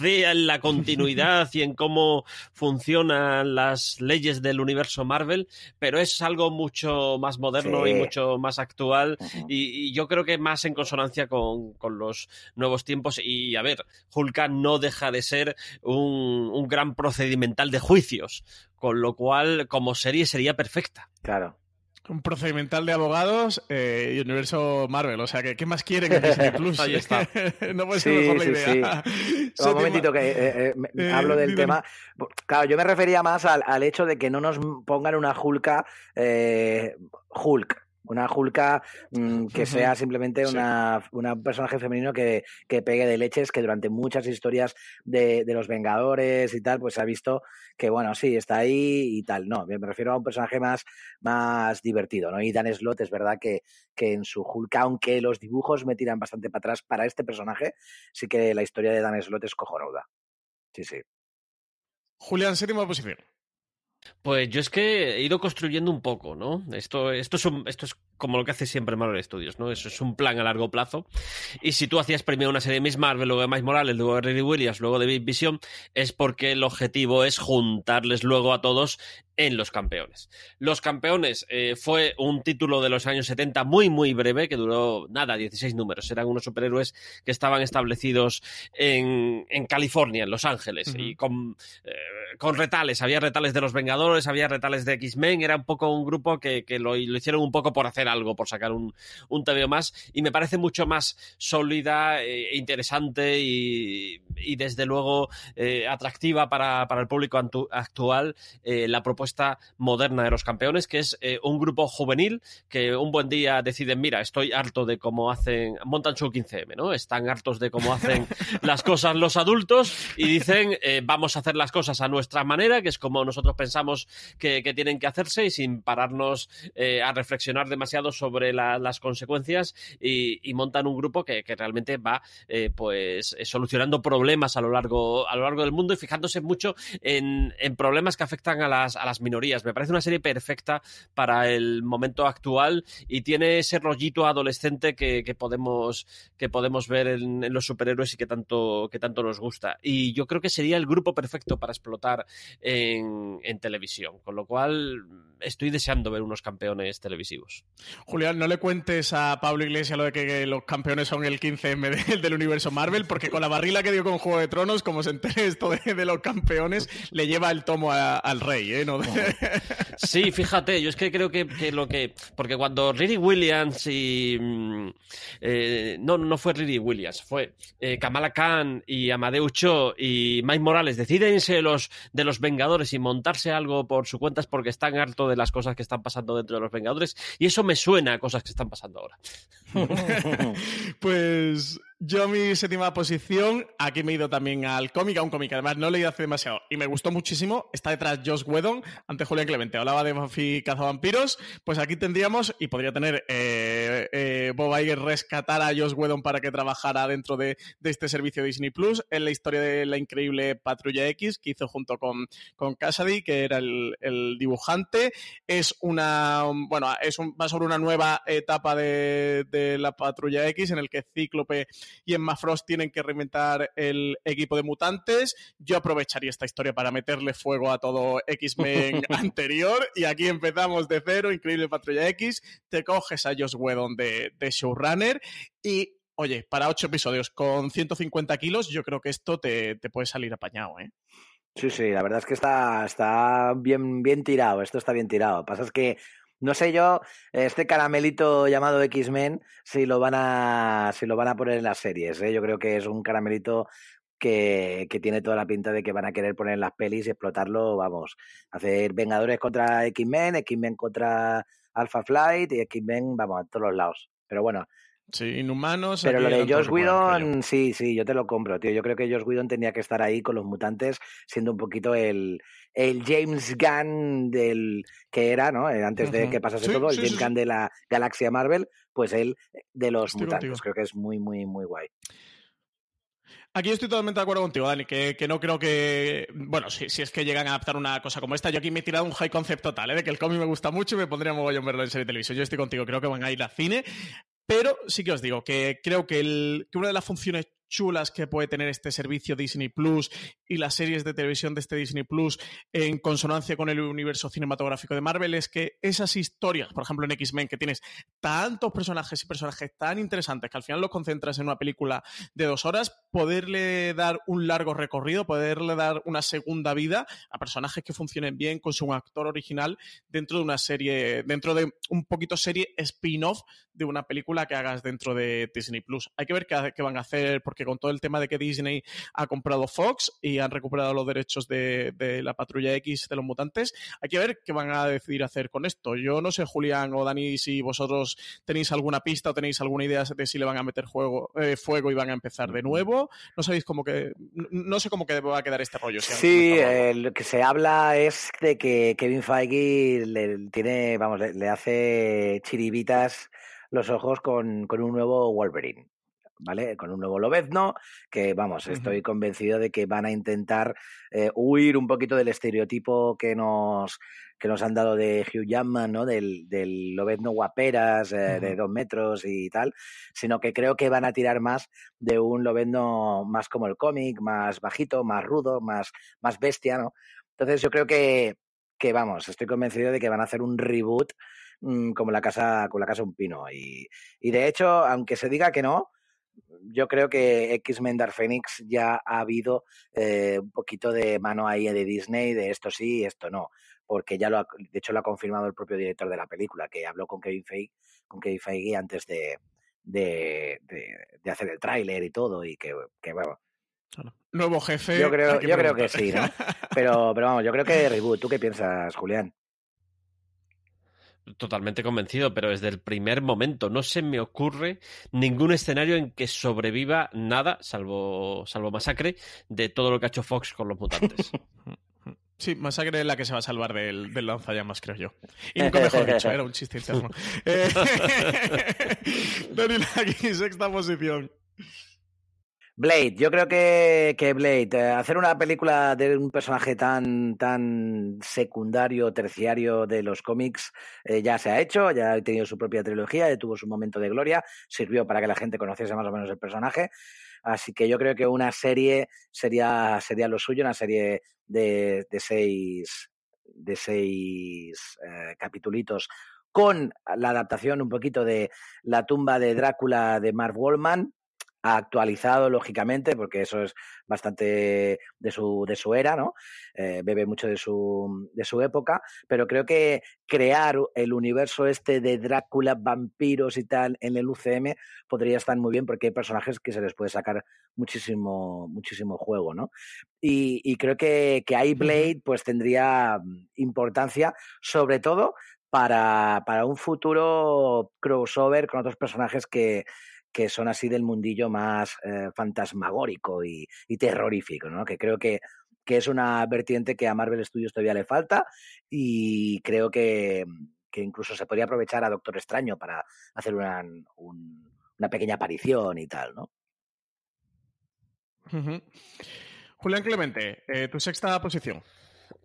En la continuidad y en cómo funcionan las leyes del universo Marvel, pero es algo mucho más moderno Sí. y mucho más actual y, y yo creo que más en consonancia con, con los nuevos tiempos. Y a ver, Hulka no deja de ser un, un gran procedimental de juicios, con lo cual como serie sería perfecta. Claro. Un procedimental de abogados eh, y universo Marvel. O sea, que ¿qué más quieren en Disney Plus? Ahí está. no puede ser Sí, mejor la sí, idea. No, Séptima- un momentito que eh, eh, hablo del tema. Claro, yo me refería más al, al hecho de que no nos pongan una Hulka Hulk. Una Hulka mm, que sea simplemente Sí. una, una personaje femenino que, que pegue de leches, que durante muchas historias de, de los Vengadores y tal, pues se ha visto que, bueno, sí, está ahí y tal. No, me me refiero a un personaje más, más divertido, ¿no? Y Dan Slott es verdad que, que en su Hulk, aunque los dibujos me tiran bastante para atrás para este personaje, sí que la historia de Dan Slott es cojonuda. Sí, sí. Julián, séptima posición. Pues yo es que he ido construyendo un poco, ¿no? Esto, esto, es, esto es como lo que hace siempre Marvel Studios, ¿no? Eso es un plan a largo plazo. Y si tú hacías primero una serie de Miss Marvel, luego de Miles Morales, luego de Reddy Williams, luego de Big Vision, es porque el objetivo es juntarles luego a todos en Los Campeones. Los Campeones eh, fue un título de los años 70 muy, muy breve, que duró nada, 16 números. Eran unos superhéroes que estaban establecidos en, en California, en Los Ángeles, y con, eh, con, retales. Había retales de los Vengadores, había retales de X-Men. Era un poco un grupo que, que lo, lo, hicieron un poco por hacer algo, por sacar un, un TVO más. Y me parece mucho más sólida, e interesante y, y, desde luego eh, atractiva para, para, el público actual la propuesta moderna de los campeones, que es eh, un grupo juvenil que un buen día deciden, mira, estoy harto de cómo hacen, montan su 15M, ¿no? Están hartos de cómo hacen las cosas los adultos y dicen, eh, vamos a hacer las cosas a nuestra manera, que es como nosotros pensamos que, que tienen que hacerse y sin pararnos eh, a reflexionar demasiado sobre la, las consecuencias y, y, montan un grupo que, que realmente va pues solucionando problemas a lo largo a lo largo del mundo y fijándose mucho en, en problemas que afectan a las, a las minorías. Me parece una serie perfecta para el momento actual y tiene ese rollito adolescente que, que podemos, que podemos ver en, en, los superhéroes y que tanto, que tanto nos gusta. Y yo creo que sería el grupo perfecto para explotar en, en televisión, con lo cual estoy deseando ver unos campeones televisivos. Julián, no le cuentes a Pablo Iglesias lo de que los campeones son el 15M de, del universo Marvel, porque con la barrila que dio con Juego de Tronos, como se entere esto de, de los campeones, le lleva el tomo a, al rey, ¿eh? No Sí, fíjate, yo es que creo que, que lo que. Porque cuando Riri Williams y. Eh, no, no fue Riri Williams, fue eh, Kamala Khan y Amadeu Cho y Mike Morales deciden irse de los, de los Vengadores y montarse algo por su cuenta es porque están harto de las cosas que están pasando dentro de los Vengadores. Y eso me suena a cosas que están pasando ahora. pues yo mi séptima posición, aquí me he ido también al cómic, a un cómic, además no he leído hace demasiado y me gustó muchísimo, está detrás Josh Whedon, ante Julián Clemente, hablaba de Buffy Cazavampiros, pues aquí tendríamos, y podría tener eh, eh, Bob Iger rescatar a Josh Whedon para que trabajara dentro de, este servicio Disney Plus, en la historia de la increíble Patrulla X que hizo junto con, con que era el, el dibujante, es una, bueno, es un, va sobre una nueva etapa de, de la Patrulla X en el que Cíclope y Emma Frost tienen que reinventar el equipo de mutantes. Yo aprovecharía esta historia para meterle fuego a todo X-Men anterior y aquí empezamos de cero, increíble Patrulla X, te coges a Josh Whedon de, de showrunner y oye, para ocho episodios con 150 kilos, yo creo que esto te, te puede salir apañado, ¿eh? Sí, sí, la verdad es que está, está bien, bien tirado, esto está bien tirado. Pasa es que no sé yo, este caramelito llamado X-Men, si lo van a si lo van a poner en las series. ¿eh? Yo creo que es un caramelito que, que, tiene toda la pinta de que van a querer poner en las pelis y explotarlo, vamos, hacer Vengadores contra X-Men, X-Men contra Alpha Flight y X-Men, vamos, a todos los lados. Pero bueno. Sí, inhumanos. Pero lo de Josh Whedon, sí, sí, yo te lo compro, tío. Yo creo que Josh Whedon tenía que estar ahí con los mutantes, siendo un poquito el, el James Gunn del que era, ¿no? Eh, antes de uh -huh. que pasase sí, todo, el sí, James sí, Gunn de la galaxia Marvel, pues él de los Estoy mutantes. contigo. Creo que es muy, muy, muy guay. Aquí estoy totalmente de acuerdo contigo, Dani, que, que no creo que. Bueno, si, si, es que llegan a adaptar una cosa como esta, yo aquí me he tirado un high concept total, ¿eh? de que el cómic me gusta mucho y me pondría mogollón verlo en serie de televisión. Yo estoy contigo, creo que van a ir al cine. Pero sí que os digo que creo que, el, que una de las funciones chulas que puede tener este servicio Disney Plus y las series de televisión de este Disney Plus en consonancia con el universo cinematográfico de Marvel es que esas historias, por ejemplo en X-Men, que tienes tantos personajes y personajes tan interesantes que al final los concentras en una película de dos horas, poderle dar un largo recorrido, poderle dar una segunda vida a personajes que funcionen bien con su actor original dentro de una serie, dentro de un poquito serie spin-off de una película que hagas dentro de Disney Plus. Hay que ver qué, van a hacer, porque con todo el tema de que Disney ha comprado Fox y han recuperado los derechos de, de, la patrulla X de los mutantes, hay que ver qué van a decidir hacer con esto. Yo no sé, Julián o Dani, si vosotros tenéis alguna pista o tenéis alguna idea de si le van a meter juego, eh, fuego y van a empezar de nuevo. No sabéis cómo que. No sé cómo que va a quedar este rollo. Si sí, eh, lo que se habla es de que Kevin Feige le tiene, vamos, le, le hace chiribitas los ojos con, con un nuevo Wolverine ¿vale? Con un nuevo Lobezno, que vamos, estoy convencido de que van a intentar eh, huir un poquito del estereotipo que nos, que nos han dado de Hugh Jackman, ¿no? Del, del Lobezno guaperas eh, de dos metros y tal, sino que creo que van a tirar más de un Lobezno más como el cómic, más bajito, más rudo, más, más bestia, ¿no? Entonces yo creo que, que, vamos, estoy convencido de que van a hacer un reboot mm, como la casa, con la casa un pino. Y, y de hecho, aunque se diga que no, yo creo que X-Men Dark Phoenix ya ha habido eh, un poquito de mano ahí de Disney, de esto sí, esto no, porque ya lo ha, de hecho lo ha confirmado el propio director de la película, que habló con Kevin Feige, con Kevin Feige antes de, de, de, hacer el tráiler y todo, y que, que bueno, Nuevo jefe. Yo creo, que, yo creo que sí, ¿no? Pero, pero vamos, yo creo que reboot. ¿Tú qué piensas, Julián? Totalmente convencido, pero desde el primer momento no se me ocurre ningún escenario en que sobreviva nada, salvo, salvo masacre, de todo lo que ha hecho Fox con los mutantes. Sí, Masacre es la que se va a salvar del, del lanzallamas, creo yo. Y nunca mejor dicho, era un chiste interno. eh, Daniel, aquí, sexta posición. Blade, yo creo que, que Blade, eh, hacer una película de un personaje tan, tan secundario, terciario de los cómics, eh, ya se ha hecho, ya ha tenido su propia trilogía, ya tuvo su momento de gloria, sirvió para que la gente conociese más o menos el personaje. Así que yo creo que una serie sería, sería lo suyo, una serie de, de seis, de seis eh, con la adaptación un poquito de La tumba de Drácula de Mark Wallman, actualizado, lógicamente, porque eso es bastante de su, de su era, ¿no? Eh, bebe mucho de su, de su época, pero creo que crear el universo este de Drácula, vampiros y tal en el UCM podría estar muy bien porque hay personajes que se les puede sacar muchísimo, muchísimo juego, ¿no? Y, y creo que, que ahí Blade pues tendría mm, importancia, sobre todo para, para un futuro crossover con otros personajes que, que son así del mundillo más eh, fantasmagórico y, terrorífico, ¿no? Que creo que, que, es una vertiente que a Marvel Studios todavía le falta y creo que, que incluso se podría aprovechar a Doctor Extraño para hacer una, un, una pequeña aparición y tal, ¿no? Julián Clemente, eh, tu sexta posición.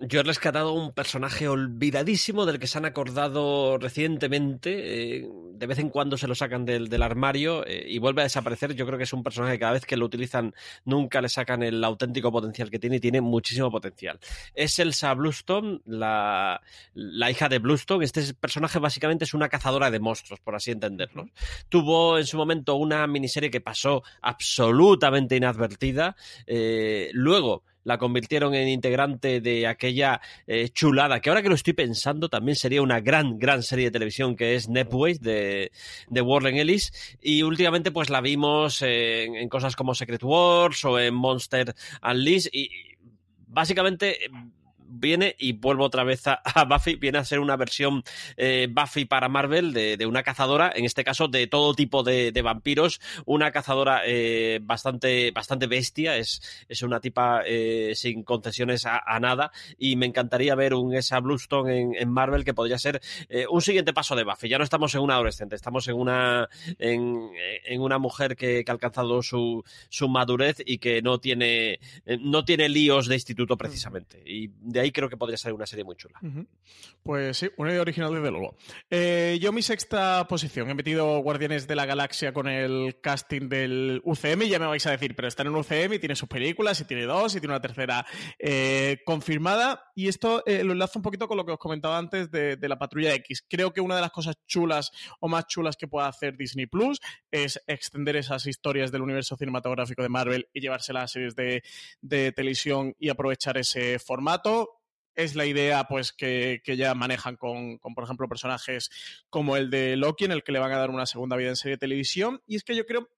Yo he rescatado un personaje olvidadísimo del que se han acordado recientemente. Eh, de vez en cuando se lo sacan del, del armario eh, y vuelve a desaparecer. Yo creo que es un personaje que cada vez que lo utilizan nunca le sacan el auténtico potencial que tiene y tiene muchísimo potencial. Es Elsa Bluestone, la, la hija de Bluestone. Este personaje básicamente es una cazadora de monstruos, por así entenderlo. Tuvo en su momento una miniserie que pasó absolutamente inadvertida. Eh, luego la convirtieron en integrante de aquella eh, chulada, que ahora que lo estoy pensando también sería una gran, gran serie de televisión que es Nepways de, de Warren Ellis. Y últimamente pues la vimos en, en cosas como Secret Wars o en Monster Unleashed y básicamente viene y vuelvo otra vez a, Buffy, viene a ser una versión eh, Buffy para Marvel de, de, una cazadora, en este caso de todo tipo de, vampiros, una cazadora eh, bastante, bastante bestia, es, es una tipa eh, sin concesiones a, nada y me encantaría ver un esa Bluestone en, en Marvel que podría ser un siguiente paso de Buffy. Ya no estamos en una adolescente, estamos en una, en, en una mujer que, ha alcanzado su, su madurez y que no tiene, no tiene líos de instituto precisamente. Ahí creo que podría ser una serie muy chula. Pues sí, una idea original desde luego. Eh, yo mi sexta posición, he metido Guardianes de la Galaxia con el casting del UCM y ya me vais a decir, pero está en un UCM y tiene sus películas y tiene dos y tiene una tercera eh, confirmada y esto eh, lo enlazo un poquito con lo que os comentaba antes de, de, la Patrulla X. Creo que una de las cosas chulas o más chulas que puede hacer Disney Plus es extender esas historias del universo cinematográfico de Marvel y llevárselas a series de, de televisión y aprovechar ese formato es la idea pues que, que ya manejan con, con, por ejemplo, personajes como el de Loki, en el que le van a dar una segunda vida en serie de televisión. Y es que yo creo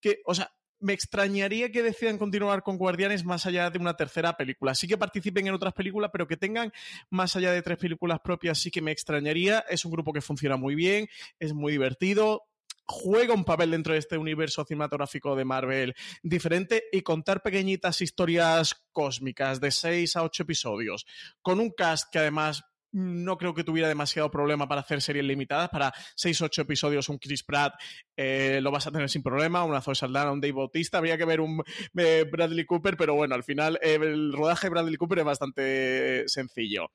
que, o sea, me extrañaría que decidan continuar con Guardianes más allá de una tercera película. Sí que participen en otras películas, pero que tengan más allá de tres películas propias, sí que me extrañaría. Es un grupo que funciona muy bien, es muy divertido, juega un papel dentro de este universo cinematográfico de Marvel diferente y contar pequeñitas historias cósmicas de 6 a 8 episodios con un cast que además no creo que tuviera demasiado problema para hacer series limitadas. Para 6-8 episodios, un Chris Pratt eh, lo vas a tener sin problema. Una Zoe Saldana, un Dave Bautista. Habría que ver un eh, Bradley Cooper, pero bueno, al final eh, el rodaje de Bradley Cooper es bastante sencillo.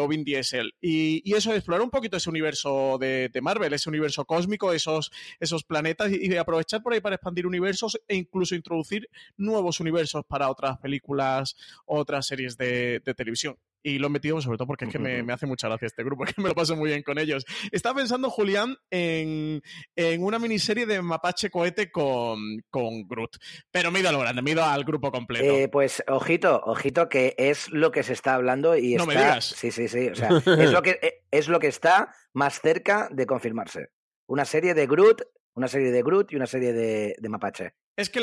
o Vin Diesel. Y, y, eso, explorar un poquito ese universo de, Marvel, ese universo cósmico, esos, esos planetas y, y aprovechar por ahí para expandir universos e incluso introducir nuevos universos para otras películas, otras series de televisión y lo he metido sobre todo porque es que me, me, hace mucha gracia este grupo, que me lo paso muy bien con ellos. Estaba pensando, Julián, en, en una miniserie de Mapache Cohete con, con, Groot, pero me he ido a lo grande, me he ido al grupo completo. Eh, pues ojito, ojito, que es lo que se está hablando y no está... me digas. Sí, sí, sí, o sea, es lo, que, es lo que está más cerca de confirmarse. Una serie de Groot, una serie de Groot y una serie de, de Mapache. Es que...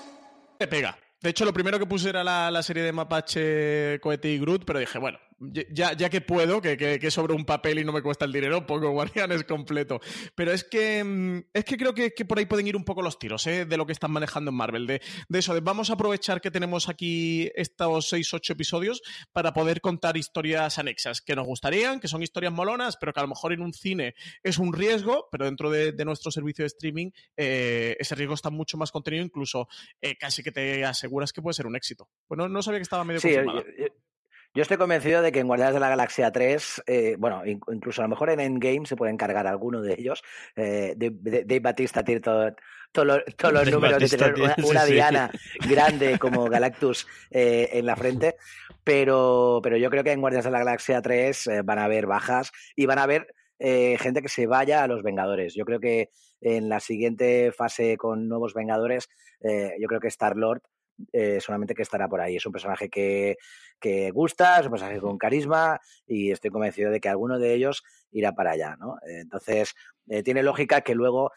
Te pega. De hecho, lo primero que puse era la, la, serie de Mapache, Cohete y Groot, pero dije, bueno, ya, ya que puedo, que, que, que, sobre un papel y no me cuesta el dinero, pongo Guardianes completo. Pero es que es que creo que, que por ahí pueden ir un poco los tiros ¿eh? de lo que están manejando en Marvel. De, de eso, de vamos a aprovechar que tenemos aquí estos 6-8 episodios para poder contar historias anexas que nos gustarían, que son historias molonas, pero que a lo mejor en un cine es un riesgo, pero dentro de, de nuestro servicio de streaming eh, ese riesgo está mucho más contenido, incluso eh, casi que te aseguras que puede ser un éxito. Pues no, sabía que estaba medio sí, confirmada. Yo, yo, yo, estoy convencido de que en Guardianes de la Galaxia 3, eh, bueno, incluso a lo mejor en Endgame se pueden cargar alguno de ellos. Eh, Dave, Dave Batista tiene todo, todo lo, todos los números Batista de tener una, una sí, diana sí. grande como Galactus eh, en la frente, pero, pero yo creo que en Guardianes de la Galaxia 3 eh, van a haber bajas y van a haber gente que se vaya a los Vengadores. Yo creo que en la siguiente fase con nuevos Vengadores, yo creo que Star-Lord eh, solamente que estará por ahí. Es un personaje que, que, gusta, es un personaje con carisma y estoy convencido de que alguno de ellos irá para allá, ¿no? Entonces, eh, tiene lógica que luego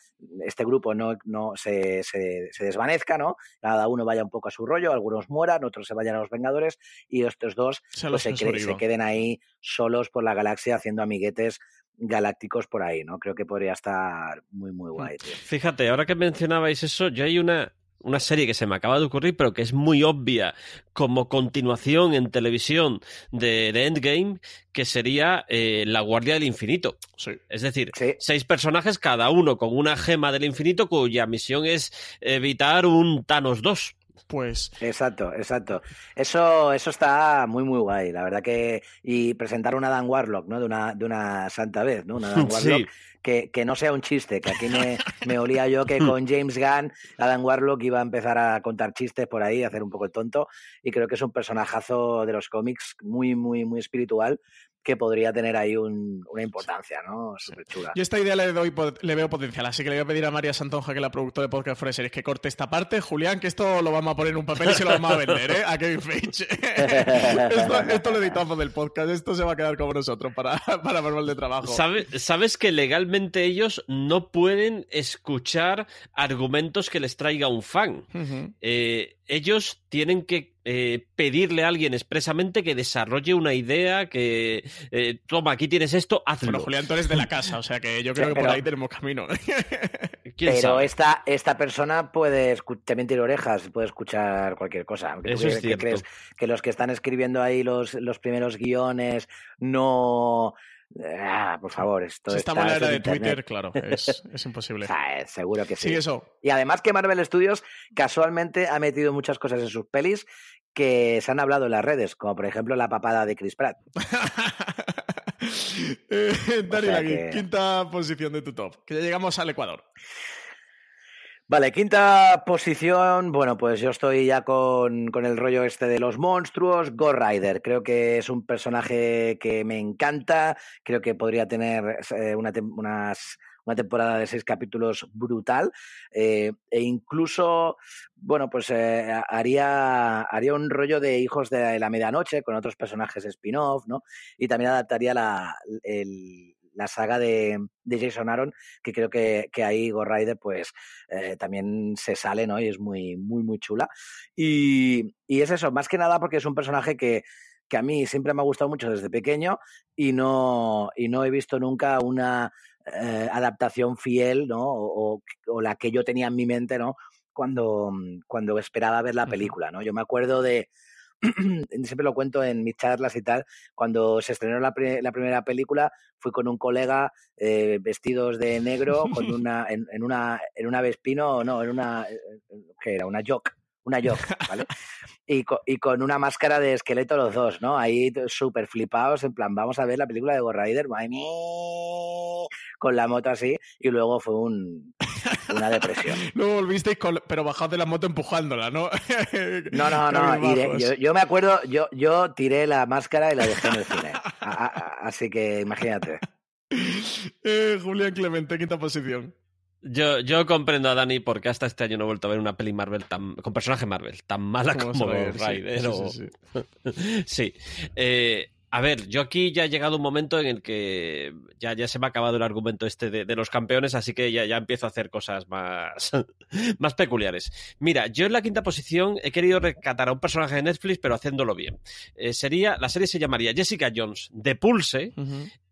este grupo no, no se, se, se, desvanezca, ¿no? Cada uno vaya un poco a su rollo, algunos mueran, otros se vayan a los Vengadores y estos dos se, pues, se, se queden ahí solos por la galaxia haciendo amiguetes galácticos por ahí, ¿no? Creo que podría estar muy, muy guay. Tío. Fíjate, ahora que mencionabais eso, yo hay una, una serie que se me acaba de ocurrir, pero que es muy obvia como continuación en televisión de, de Endgame, que sería eh, La Guardia del Infinito. Sí. Es decir, sí. seis personajes, cada uno con una gema del infinito, cuya misión es evitar un Thanos 2. Pues. Exacto, exacto. Eso, eso está muy, muy guay. La verdad que. Y presentar una Dan Warlock, ¿no? De una, de una santa vez, ¿no? Una Dan Warlock. Sí. Que, que, no sea un chiste, que aquí me, me, olía yo que con James Gunn, Adam Warlock iba a empezar a contar chistes por ahí, a hacer un poco el tonto, y creo que es un personajazo de los cómics muy, muy, muy espiritual, que podría tener ahí un, una importancia, ¿no? Súper chula. Yo esta idea le, doy, le veo potencial, así que le voy a pedir a María Santonja, que es la productora de Podcast for Series, que corte esta parte. Julián, que esto lo vamos a poner en un papel y se lo vamos a vender, ¿eh? A Kevin Feige. esto, esto, lo editamos del podcast, esto se va a quedar con nosotros para, para manual de trabajo. ¿Sabe, Sabes que legalmente ellos no pueden escuchar argumentos que les traiga un fan. Uh -huh. eh, ellos tienen que eh, pedirle a alguien expresamente que desarrolle una idea, que eh, toma, aquí tienes esto, hazlo. Bueno, Julián, tú eres de la casa, o sea que yo creo sí, que pero, por ahí tenemos camino. pero esta, esta persona puede también tiene orejas, puede escuchar cualquier cosa. Aunque Eso es que crees que los que están escribiendo ahí los, los primeros guiones no Ah, por favor, esto si estamos en la era de Twitter, claro, es, es imposible. O sea, seguro que sí. Sí, eso. Y además que Marvel Studios casualmente ha metido muchas cosas en sus pelis que se han hablado en las redes, como por ejemplo la papada de Chris Pratt. eh, Dani, quinta posición de tu top, que ya llegamos al Ecuador. Vale, quinta posición. Bueno, pues yo estoy ya con, con, el rollo este de los monstruos. Ghost Rider. Creo que es un personaje que me encanta. Creo que podría tener eh, una, unas una temporada de seis capítulos brutal eh, e incluso, bueno, pues eh, haría, haría un rollo de Hijos de la Medianoche con otros personajes spin-off, ¿no? Y también adaptaría la, la saga de, de, Jason Aaron, que creo que, que ahí Ghost Rider pues eh, también se sale, ¿no? Y es muy, muy, muy chula. Y, y es eso, más que nada porque es un personaje que que a mí siempre me ha gustado mucho desde pequeño y no, y no he visto nunca una eh, adaptación fiel, ¿no? O, o, la que yo tenía en mi mente, ¿no? Cuando, cuando esperaba ver la película, ¿no? Yo me acuerdo de, siempre lo cuento en mis charlas y tal, cuando se estrenó la, la primera película, fui con un colega eh, vestidos de negro, con una, en, en, una, en una Vespino, no, en una, ¿qué era? Una Jock una yo, ¿vale? Y con, y con, una máscara de esqueleto los dos, ¿no? Ahí súper flipados, en plan, vamos a ver la película de Ghost Rider, con la moto así, y luego fue un, una depresión. luego volvisteis, con, pero bajado de la moto empujándola, ¿no? no, no, no, yo, yo, me acuerdo, yo, yo tiré la máscara y la dejé en el cine. así que imagínate. Eh, Julián Clemente, quinta posición. Yo, yo comprendo a Dani porque hasta este año no he vuelto a ver una peli Marvel tan, con personaje Marvel tan mala como Rider. Sí, sí, sí. Eh, a ver, yo aquí ya ha llegado un momento en el que ya, ya se me ha acabado el argumento este de, los campeones, así que ya, ya, empiezo a hacer cosas más, más peculiares. Mira, yo en la quinta posición he querido rescatar a un personaje de Netflix, pero haciéndolo bien. Eh, sería, la serie se llamaría Jessica Jones de Pulse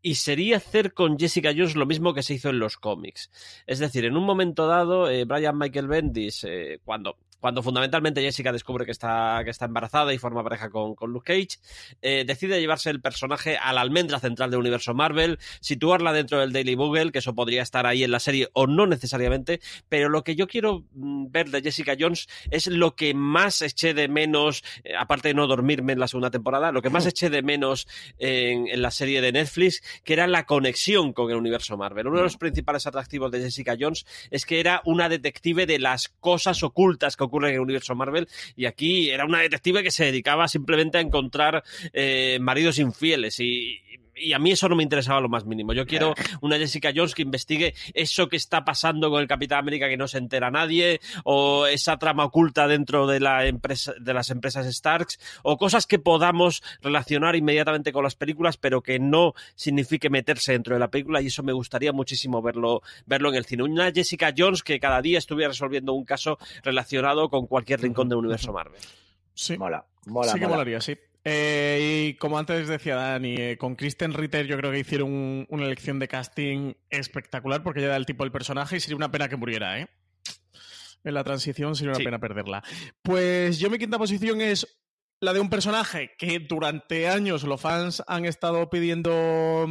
y sería hacer con Jessica Jones lo mismo que se hizo en los cómics. Es decir, en un momento dado, eh, Brian Michael Bendis, eh, cuando cuando fundamentalmente Jessica descubre que está, que está embarazada y forma pareja con, con Luke Cage, eh, decide llevarse el personaje a la almendra central del universo Marvel, situarla dentro del Daily Bugle, que eso podría estar ahí en la serie o no necesariamente, pero lo que yo quiero mm, ver de Jessica Jones es lo que más eché de menos, eh, aparte de no dormirme en la segunda temporada, lo que más eché de menos en, en la serie de Netflix, que era la conexión con el universo Marvel. Uno de los principales atractivos de Jessica Jones es que era una detective de las cosas ocultas que ocurre en el universo Marvel. Y aquí era una detective que se dedicaba simplemente a encontrar eh, maridos infieles. Y, y a mí eso no me interesaba lo más mínimo. Yo quiero una Jessica Jones que investigue eso que está pasando con el Capitán América que no se entera nadie, o esa trama oculta dentro de, la empresa, de las empresas Starks, o cosas que podamos relacionar inmediatamente con las películas, pero que no signifique meterse dentro de la película, y eso me gustaría muchísimo verlo, verlo en el cine. Una Jessica Jones que cada día estuviera resolviendo un caso relacionado con cualquier rincón del universo Marvel. Sí. Mola, mola. Sí que molaría, sí. Eh, y como antes decía Dani, eh, con Kristen Ritter yo creo que hicieron una elección de casting espectacular porque ella da el tipo del personaje y sería una pena que muriera, ¿eh? En la transición sería una pena perderla. Pues yo mi quinta posición es la de un personaje que durante años los fans han estado pidiendo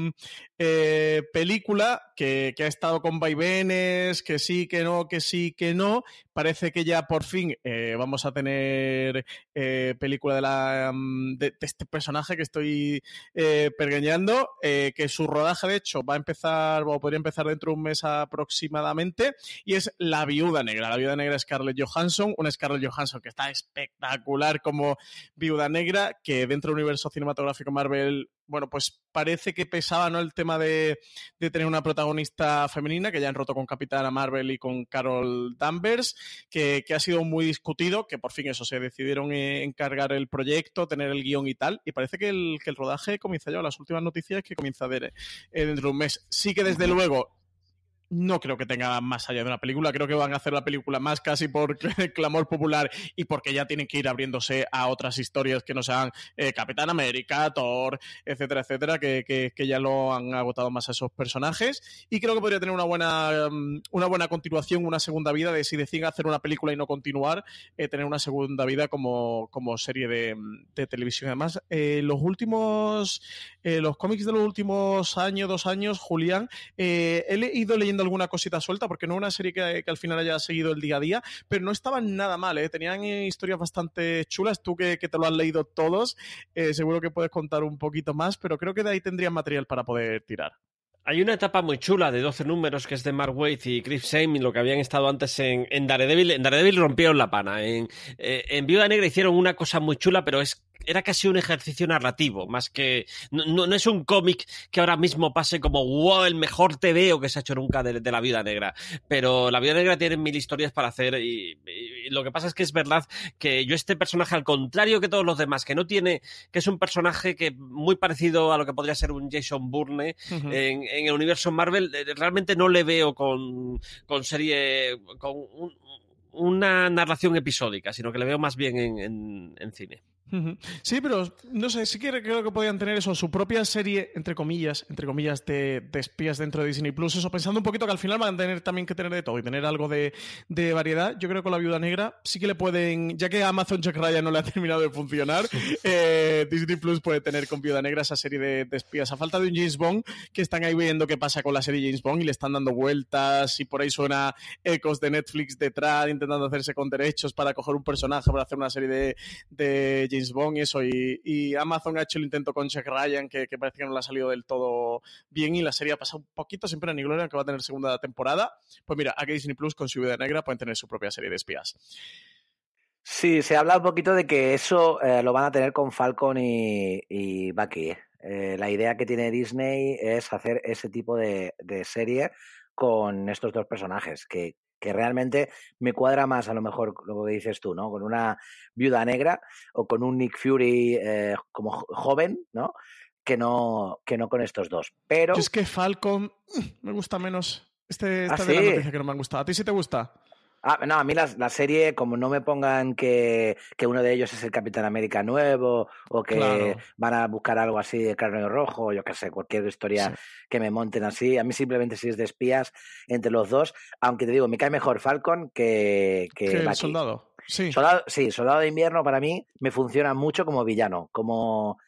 eh, película, que, que, ha estado con vaivenes, que sí, que no, que sí, que no. Parece que ya por fin eh, vamos a tener eh, película de, la, mm, de, de, este personaje que estoy eh, eh, que su rodaje de hecho va a empezar, o podría empezar dentro de un mes aproximadamente, y es La Viuda Negra. La Viuda Negra es Scarlett Johansson, una Scarlett Johansson que está espectacular como Viuda Negra, que dentro del universo cinematográfico Marvel bueno, pues parece que pesaba ¿no? el tema de, de, tener una protagonista femenina, que ya han roto con Capitana Marvel y con Carol Danvers, que, que, ha sido muy discutido, que por fin eso, se decidieron encargar el proyecto, tener el guion y tal, y parece que el, que el rodaje comienza ya, las últimas noticias que comienza a ver eh, dentro de un mes. Sí que desde luego no creo que tenga más allá de una película. Creo que van a hacer la película más casi por clamor popular y porque ya tienen que ir abriéndose a otras historias que no sean eh, Capitán América, Thor, etcétera, etcétera, que, que, ya lo han agotado más a esos personajes. Y creo que podría tener una buena, um, una buena continuación, una segunda vida de si deciden hacer una película y no continuar, eh, tener una segunda vida como, como serie de, de televisión. Además, eh, los últimos, eh, los cómics de los últimos años, dos años, Julián, he ido leyendo alguna cosita suelta, porque no una serie que, al final haya seguido el día a día, pero no estaban nada mal, ¿eh? tenían historias bastante chulas. Tú que, te lo has leído todos, eh, seguro que puedes contar un poquito más, pero creo que de ahí tendrían material para poder tirar. Hay una etapa muy chula de 12 números que es de Mark Waid y Chris Same, lo que habían estado antes en, en Daredevil. En Daredevil rompieron la pana. En, eh, en Viuda Negra hicieron una cosa muy chula, pero es era casi un ejercicio narrativo, más que. No, no, es un cómic que ahora mismo pase como, wow, el mejor TVO que se ha hecho nunca de, la vida negra. Pero la vida negra tiene mil historias para hacer y, lo que pasa es que es verdad que yo, este personaje, al contrario que todos los demás, que no tiene. que es un personaje que muy parecido a lo que podría ser un Jason Bourne en, el universo Marvel, eh, realmente no le veo con, con serie. con una narración episódica, sino que le veo más bien en cine. Sí, pero no sé, sí que creo que podían tener eso, su propia serie, entre comillas, entre comillas, de, espías dentro de Disney Plus. Eso, pensando un poquito que al final van a tener también que tener de todo y tener algo de, variedad. Yo creo que con la viuda negra sí que le pueden, ya que Amazon Jack Ryan no le ha terminado de funcionar, eh, Disney Plus puede tener con viuda negra esa serie de, espías. A falta de un James Bond, que están ahí viendo qué pasa con la serie James Bond y le están dando vueltas y por ahí suena ecos de Netflix detrás, intentando hacerse con derechos para coger un personaje para hacer una serie de, de James Bond y eso. Y, Amazon ha hecho el intento con Jack Ryan, que, parece que no le ha salido del todo bien y la serie ha pasado un poquito siempre ni gloria, que va a tener segunda temporada. Pues mira, aquí Disney Plus con su vida negra pueden tener su propia serie de espías. Sí, se habla un poquito de que eso eh, lo van a tener con Falcon y, Bucky. Eh, la idea que tiene Disney es hacer ese tipo de, de serie con estos dos personajes, que que realmente me cuadra más a lo mejor lo que dices tú, ¿no? Con una viuda negra o con un Nick Fury eh, como joven, ¿no? Que no, que no con estos dos. Pero. es que Falcon mm, me gusta menos. Este, esta ¿Ah, de la noticia que no me han gustado. ¿A ti sí te gusta? Ah, no, a mí la, la, serie, como no me pongan que, que, uno de ellos es el Capitán América nuevo o que van a buscar algo así de carne rojo, yo qué sé, cualquier historia que me monten así, a mí simplemente si es de espías entre los dos, aunque te digo, me cae mejor Falcon que, que, el soldado. Sí. Soldado, sí, Soldado de Invierno para mí me funciona mucho como villano, como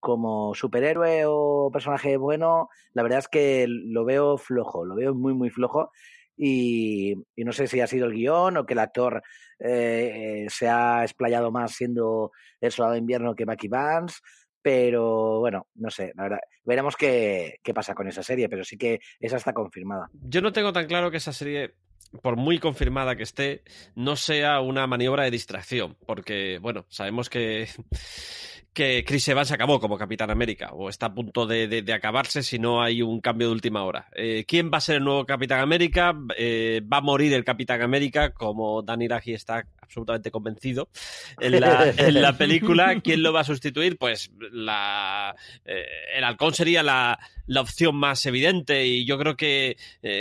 como superhéroe o personaje bueno, la verdad es que lo veo flojo, lo veo muy, muy flojo. Y, no sé si ha sido el guion o que el actor eh, se ha explayado más siendo el soldado de invierno que Bucky Vance, pero bueno, no sé, la verdad, veremos qué, qué pasa con esa serie, pero sí que esa está confirmada. Yo no tengo tan claro que esa serie por muy confirmada que esté, no sea una maniobra de distracción, porque, bueno, sabemos que que Chris Evans acabó como Capitán América o está a punto de, acabarse si no hay un cambio de última hora. Eh, ¿Quién va a ser el nuevo Capitán América? Eh, ¿Va a morir el Capitán América como Danny Raji está absolutamente convencido en la, película? ¿Quién lo va a sustituir? Pues la, eh, el halcón sería la, opción más evidente y yo creo que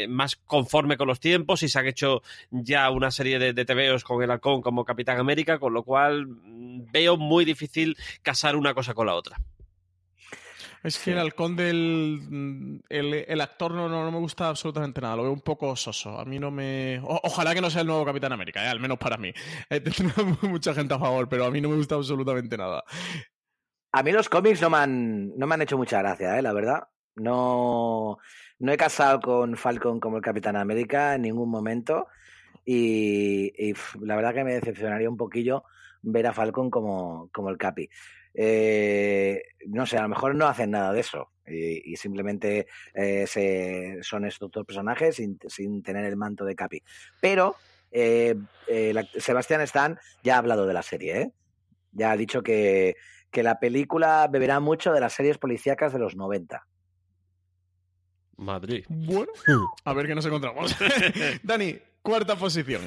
más conforme con los tiempos y se han hecho ya una serie de, de TVOs con el halcón como Capitán América, con lo cual mm, veo muy difícil casar una cosa con la otra. Es que el halcón del. Mm, el, actor no, no, me gusta absolutamente nada, lo veo un poco soso. A mí no me. ojalá que no sea el nuevo Capitán América, ¿eh? al menos para mí. Eh, mucha gente a favor, pero a mí no me gusta absolutamente nada. A mí los cómics no me han, no me han hecho mucha gracia, ¿eh? la verdad. No, no he casado con Falcon como el Capitán América en ningún momento. Y, la verdad que me decepcionaría un poquillo ver a Falcon como, como el Capi. Eh, no sé, a lo mejor no hacen nada de eso y, simplemente eh, se, son estos dos personajes sin, tener el manto de Capi. Pero eh, Sebastián Stan ya ha hablado de la serie, ya ha dicho que, que la película beberá mucho de las series policíacas de los 90. Madrid. Bueno, a ver qué nos encontramos. Dani, cuarta posición.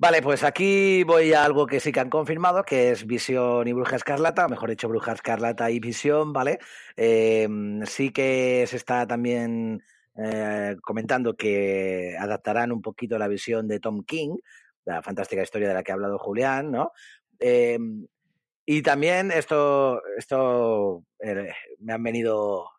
Vale, pues aquí voy a algo que sí que han confirmado, que es Visión y Bruja Escarlata, mejor dicho, Bruja Escarlata y Visión, ¿vale? Em, sí que se está también eh, comentando que adaptarán un poquito la visión de Tom King, la fantástica historia de la que ha hablado Julián, ¿no? Em, y también esto, esto eh, me han venido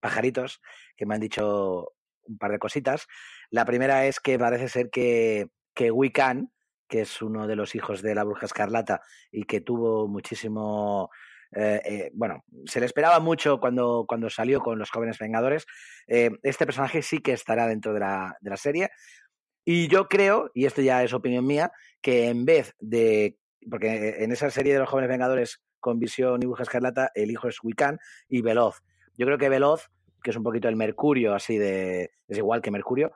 pajaritos que me han dicho un par de cositas. La primera es que parece ser que, que Wiccan, que es uno de los hijos de la bruja escarlata y que tuvo muchísimo eh, eh, bueno, se le esperaba mucho cuando, cuando salió con los jóvenes Vengadores. Eh, este personaje sí que estará dentro de la, de la serie. Y yo creo, y esto ya es opinión mía, que en vez de. Porque en esa serie de los jóvenes Vengadores con Visión y Bruja Escarlata, el hijo es Wiccan y Veloz. Yo creo que Veloz, que es un poquito el Mercurio, así de. es igual que Mercurio,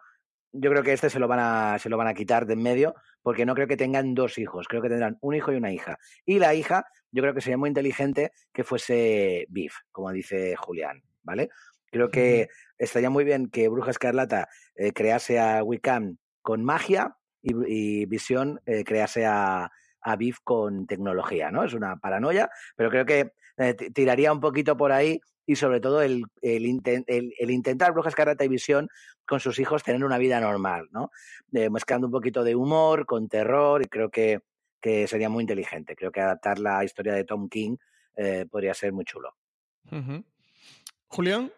yo creo que este se lo van a, se lo van a quitar de en medio, porque no creo que tengan dos hijos, creo que tendrán un hijo y una hija. Y la hija, yo creo que sería muy inteligente que fuese Biff, como dice Julián, ¿vale? Creo que estaría muy bien que Bruja Escarlata eh, crease a Wiccan con magia y, y Visión eh, crease a, a Biff con tecnología, ¿no? Es una paranoia, pero creo que eh, tiraría un poquito por ahí y sobre todo el, el, el, intentar Bruja Escarlata y Visión con sus hijos tener una vida normal, ¿no? Eh, mezclando un poquito de humor con terror y creo que, que, sería muy inteligente. Creo que adaptar la historia de Tom King eh, podría ser muy chulo. Julián.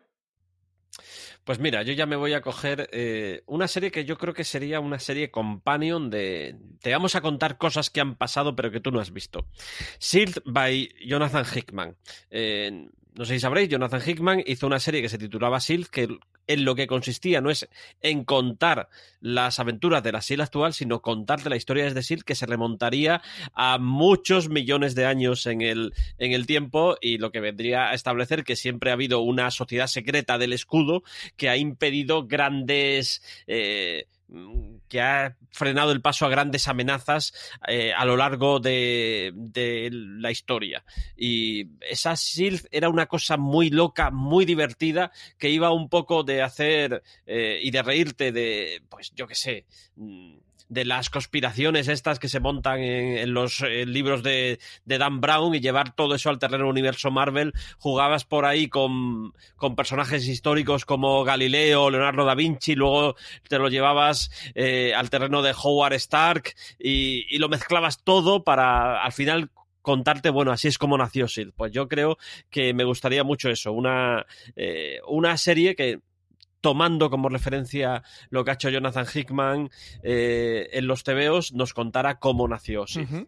Pues mira, yo ya me voy a coger eh, una serie que yo creo que sería una serie companion de... Te vamos a contar cosas que han pasado pero que tú no has visto. Sealed by Jonathan Hickman. Eh, no sé si sabréis, Jonathan Hickman hizo una serie que se titulaba Seal, que en lo que consistía no es en contar las aventuras de la Seal actual, sino contarte la historia desde Seal, que se remontaría a muchos millones de años en el, en el tiempo y lo que vendría a establecer que siempre ha habido una sociedad secreta del escudo que ha impedido grandes... Eh, que ha frenado el paso a grandes amenazas eh, a lo largo de, de, la historia. Y esa SILF era una cosa muy loca, muy divertida, que iba un poco de hacer eh, y de reírte de, pues yo qué sé, de las conspiraciones estas que se montan en, en los en libros de, de, Dan Brown y llevar todo eso al terreno universo Marvel. Jugabas por ahí con, con personajes históricos como Galileo, Leonardo da Vinci, luego te lo llevabas eh, al terreno de Howard Stark y, y lo mezclabas todo para al final contarte, bueno, así es como nació Sid. Pues yo creo que me gustaría mucho eso, una, eh, una serie que tomando como referencia lo que ha hecho Jonathan Hickman eh, en los TVOs, nos contara cómo nació -huh.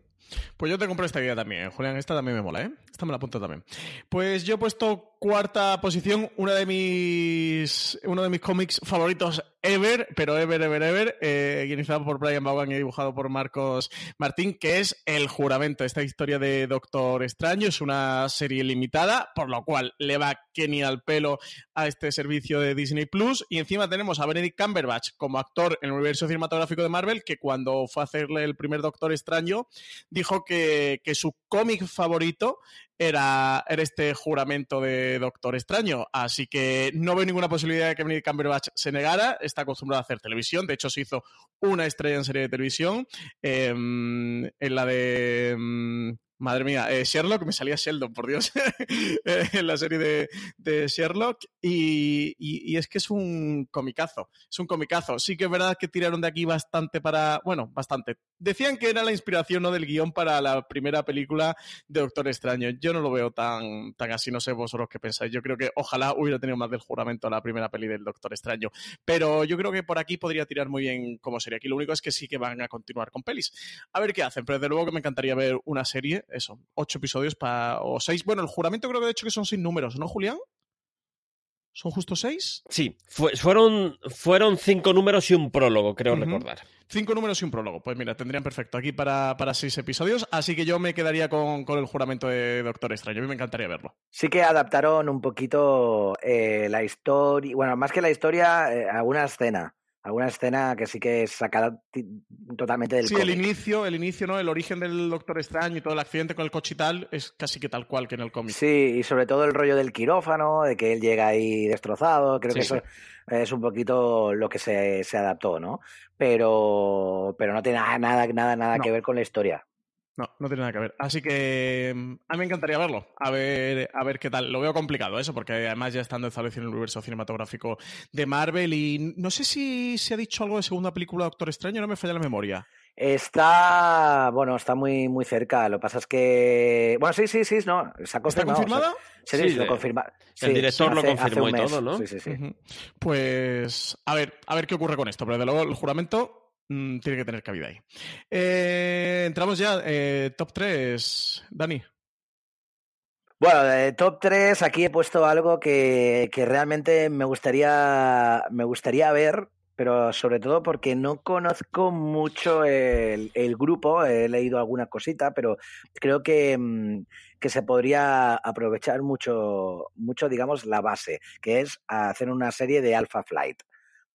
Pues yo te compro esta idea también, Julián. Esta también me mola, ¿eh? Esta me la apunto también. Pues yo he puesto cuarta posición, una de mis, uno de mis cómics favoritos ever, pero ever, ever, ever, eh, por Brian Vaughan y dibujado por Marcos Martín, que es El Juramento. Esta historia de Doctor Extraño es una serie limitada, por lo cual le va Kenny al pelo a este servicio de Disney Plus. Y encima tenemos a Benedict Cumberbatch como actor en el universo cinematográfico de Marvel, que cuando fue a hacerle el primer Doctor Extraño, dijo que, que su cómic favorito era, era, este juramento de Doctor Extraño. Así que no veo ninguna posibilidad de que Benedict Cumberbatch se negara. Está acostumbrado a hacer televisión. De hecho, se hizo una estrella en serie de televisión. Eh, en la de. Madre mía, eh, Sherlock, me salía Sheldon, por Dios, en la serie de, Sherlock. Y, es que es un comicazo, es un comicazo. Sí que es verdad que tiraron de aquí bastante para, bueno, bastante. Decían que era la inspiración ¿no? del guion para la primera película de Doctor Extraño. Yo no lo veo tan, tan así, no sé vosotros qué pensáis. Yo creo que ojalá hubiera tenido más del juramento la primera peli del Doctor Extraño. Pero yo creo que por aquí podría tirar muy bien como serie. Aquí lo único es que sí que van a continuar con pelis. A ver qué hacen, pero desde luego que me encantaría ver una serie eso, ocho episodios para, o seis. Bueno, el juramento creo que de hecho que son seis números, ¿no, Julián? ¿Son justo seis? Sí, fue, fueron, fueron cinco números y un prólogo, creo uh -huh. recordar. Cinco números y un prólogo. Pues mira, tendrían perfecto aquí para, para seis episodios. Así que yo me quedaría con, con, el juramento de Doctor Extraño. A mí me encantaría verlo. Sí que adaptaron un poquito eh, la historia, bueno, más que la historia, eh, alguna escena alguna escena que sí que es sacada totalmente del Sí, cómic. el inicio, el inicio, ¿no? El origen del Doctor Extraño y todo el accidente con el coche y tal es casi que tal cual que en el cómic. Sí, y sobre todo el rollo del quirófano, de que él llega ahí destrozado, creo sí, que eso es un poquito lo que se, se, adaptó, ¿no? Pero, pero no tiene nada, nada, nada, nada no. que ver con la historia. No, no tiene nada que ver. Así que a mí me encantaría verlo. A ver, a ver qué tal. Lo veo complicado eso, porque además ya estando establecido en el universo cinematográfico de Marvel y no sé si se ha dicho algo de segunda película de Doctor Extraño, no me falla la memoria. Está, bueno, está muy, muy cerca. Lo que pasa es que, bueno, sí, sí, sí, no, se ha confirmado. ¿Está confirmada? O sea, sí, sí, lo confirma. El sí, director hace, lo confirmó y todo, ¿no? Sí, sí, sí. Uh -huh. Pues, a ver, a ver qué ocurre con esto. Pero de luego el juramento Mm, tiene que tener cabida ahí. Eh, entramos ya, eh, top 3, Dani. Bueno, top 3 aquí he puesto algo que, que realmente me gustaría, me gustaría ver, pero sobre todo porque no conozco mucho el, el, grupo, he leído alguna cosita, pero creo que, mm, que se podría aprovechar mucho, mucho, digamos, la base, que es hacer una serie de Alpha Flight,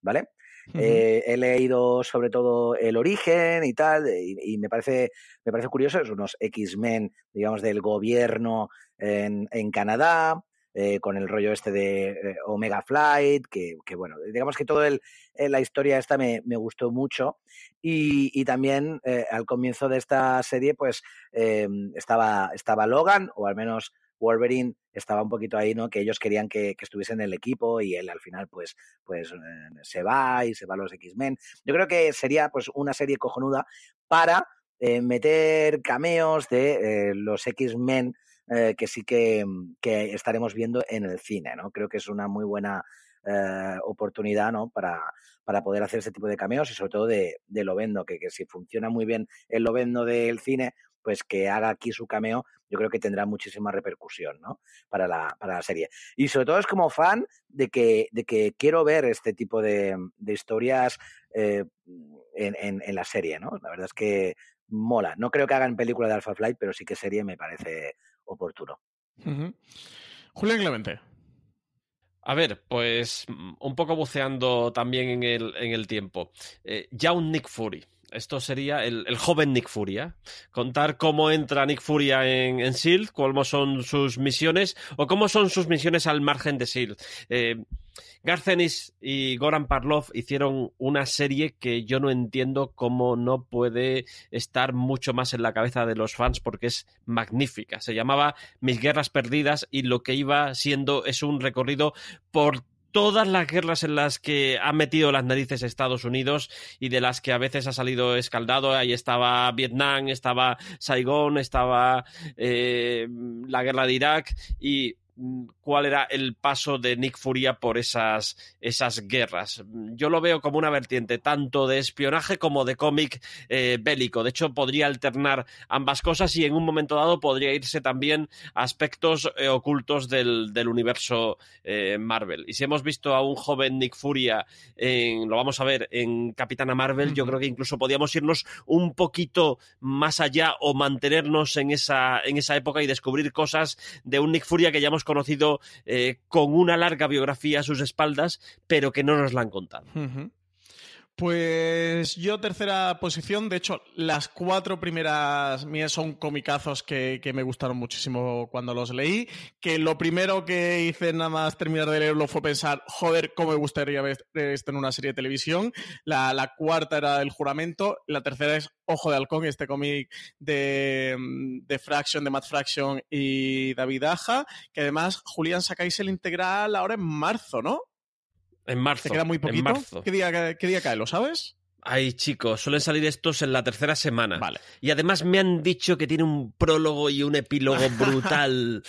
¿vale? Eh, he leído sobre todo el origen y tal, y, me, parece, me parece curioso, es unos X-Men, digamos, del gobierno en, en Canadá, eh, con el rollo este de eh, Omega Flight, que, que, bueno, digamos que toda la historia esta me, me gustó mucho. Y, y también al comienzo de esta serie, pues estaba, estaba Logan, o al menos Wolverine estaba un poquito ahí, ¿no? Que ellos querían que, que estuviese en el equipo y él al final, pues, pues eh, se va y se va a los X-Men. Yo creo que sería, pues, una serie cojonuda para eh, meter cameos de los X-Men eh, que sí que, que, estaremos viendo en el cine, ¿no? Creo que es una muy buena eh, oportunidad, ¿no? Para, para poder hacer ese tipo de cameos y sobre todo de, de Lovendo, que, que si funciona muy bien el Lovendo del cine, pues que haga aquí su cameo, yo creo que tendrá muchísima repercusión, ¿no? Para la, para la serie. Y sobre todo es como fan de que, de que quiero ver este tipo de, de historias eh, en, en, en, la serie, ¿no? La verdad es que mola. No creo que hagan película de Alpha Flight, pero sí que serie me parece oportuno. Uh -huh. Julián Clemente. A ver, pues un poco buceando también en el, en el tiempo. Eh, ya un Nick Fury. Esto sería el, el, joven Nick Furia. Contar cómo entra Nick Furia en, en SEAL, cómo son sus misiones o cómo son sus misiones al margen de SEAL. Eh, Garcenis y Goran Parlov hicieron una serie que yo no entiendo cómo no puede estar mucho más en la cabeza de los fans porque es magnífica. Se llamaba Mis Guerras Perdidas y lo que iba siendo es un recorrido por todas las guerras en las que ha metido las narices Estados Unidos y de las que a veces ha salido escaldado. Ahí estaba Vietnam, estaba Saigón, estaba eh, la guerra de Irak y cuál era el paso de Nick Furia por esas, esas guerras. Yo lo veo como una vertiente tanto de espionaje como de cómic eh, bélico. De hecho, podría alternar ambas cosas y en un momento dado podría irse también a aspectos eh, ocultos del, del universo eh, Marvel. Y si hemos visto a un joven Nick Furia, en, lo vamos a ver en Capitana Marvel, yo creo que incluso podríamos irnos un poquito más allá o mantenernos en esa, en esa época y descubrir cosas de un Nick Furia que ya hemos conocido eh, con una larga biografía a sus espaldas, pero que no nos la han contado. Pues yo tercera posición, de hecho las cuatro primeras mías son comicazos que, que, me gustaron muchísimo cuando los leí, que lo primero que hice nada más terminar de leerlo fue pensar, joder, cómo me gustaría ver esto en una serie de televisión, la, la cuarta era El Juramento, la tercera es Ojo de Halcón, este cómic de, de Fraction, de Matt Fraction y David Aja, que además Julián sacáis el integral ahora en marzo, ¿no? En marzo. ¿Te queda muy poquito? ¿Qué día, ¿Qué día cae? ¿Lo sabes? Ay, chicos, suelen salir estos en la tercera semana. Vale. Y además me han dicho que tiene un prólogo y un epílogo brutal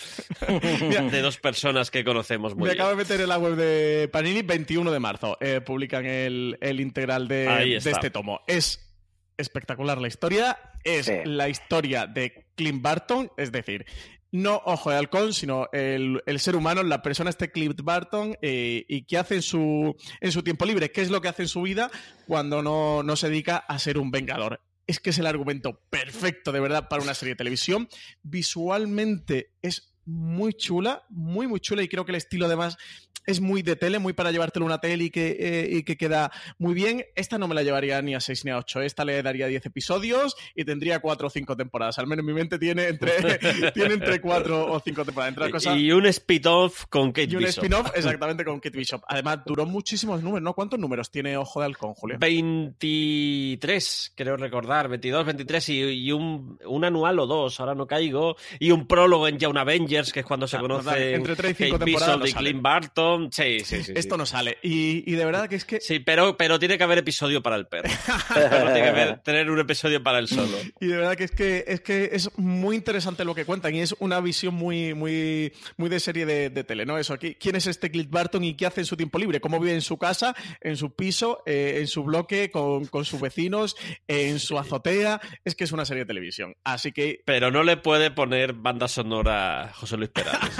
de dos personas que conocemos muy me bien. acabo de meter en la web de Panini, 21 de marzo. Eh, publican el, el integral de, de, este tomo. Es espectacular la historia. Es sí. la historia de Clint Barton, es decir, no Ojo de Halcón, sino el, el, ser humano, la persona este Clint Barton eh, y qué hace en su, en su tiempo libre, qué es lo que hace en su vida cuando no, no se dedica a ser un vengador. Es que es el argumento perfecto, de verdad, para una serie de televisión. Visualmente es muy chula, muy, muy chula y creo que el estilo además es muy de tele, muy para llevártelo una tele y que, eh, y que queda muy bien. Esta no me la llevaría ni a 6 ni a 8. Esta le daría 10 episodios y tendría 4 o 5 temporadas. Al menos en mi mente tiene entre, tiene entre 4 o 5 temporadas. Entre cosas, y un spin-off con Kate y Bishop. Y un spin-off exactamente con Kate Bishop. Además, duró muchísimos números, ¿no? ¿Cuántos números tiene Ojo de Halcón, Julio? 23, creo recordar. 22, 23 y, y un, un, anual o dos, ahora no caigo. Y un prólogo en Young Avengers, que es cuando se ah, conocen entre 3 y 5 Kate Bishop y Clint Barton sí, sí, sí. Esto no sale. Y, de verdad que es que. Sí, pero, pero tiene que haber episodio para el perro. tiene que haber, tener un episodio para el solo. Y de verdad que es que es que es muy interesante lo que cuentan y es una visión muy, muy, muy de serie de, tele, ¿no? Eso aquí. ¿Quién es este Clint Barton y qué hace en su tiempo libre? ¿Cómo vive en su casa, en su piso, eh, en su bloque, con, con sus vecinos, en su azotea? Es que es una serie de televisión. Así que. Pero no le puede poner banda sonora José Luis Perales.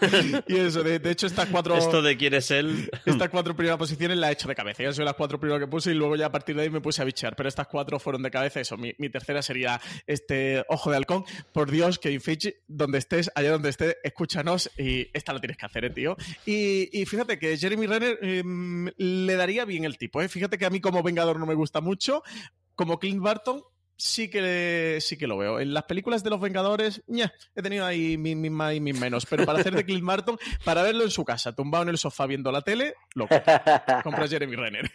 ¿eh? y eso, de, hecho, estas cuatro. Esto de quién es él. estas cuatro primeras posiciones la he hecho de cabeza. Yo soy las cuatro primeras que puse y luego ya a partir de ahí me puse a bichear. Pero estas cuatro fueron de cabeza. Eso, mi, tercera sería este Ojo de Halcón. Por Dios, que Fitch, donde estés, allá donde estés, escúchanos y esta lo tienes que hacer, ¿eh, tío. Y, fíjate que Jeremy Renner em, le daría bien el tipo, ¿eh? Fíjate que a mí como Vengador no me gusta mucho. Como Clint Barton, sí que, sí que lo veo. En las películas de los Vengadores, he tenido ahí mis más y mis menos. Pero para hacer de Clint Barton, para verlo en su casa, tumbado en el sofá viendo la tele, lo compra Jeremy Renner.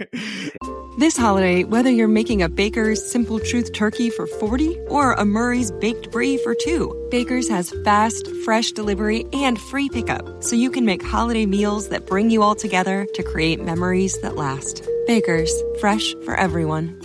This holiday, whether you're making a Baker's Simple Truth turkey for 40 or a Murray's Baked Brie for 2, Baker's has fast, fresh delivery and free pickup, so you can make holiday meals that bring you all together to create memories that last. Baker's, fresh for everyone.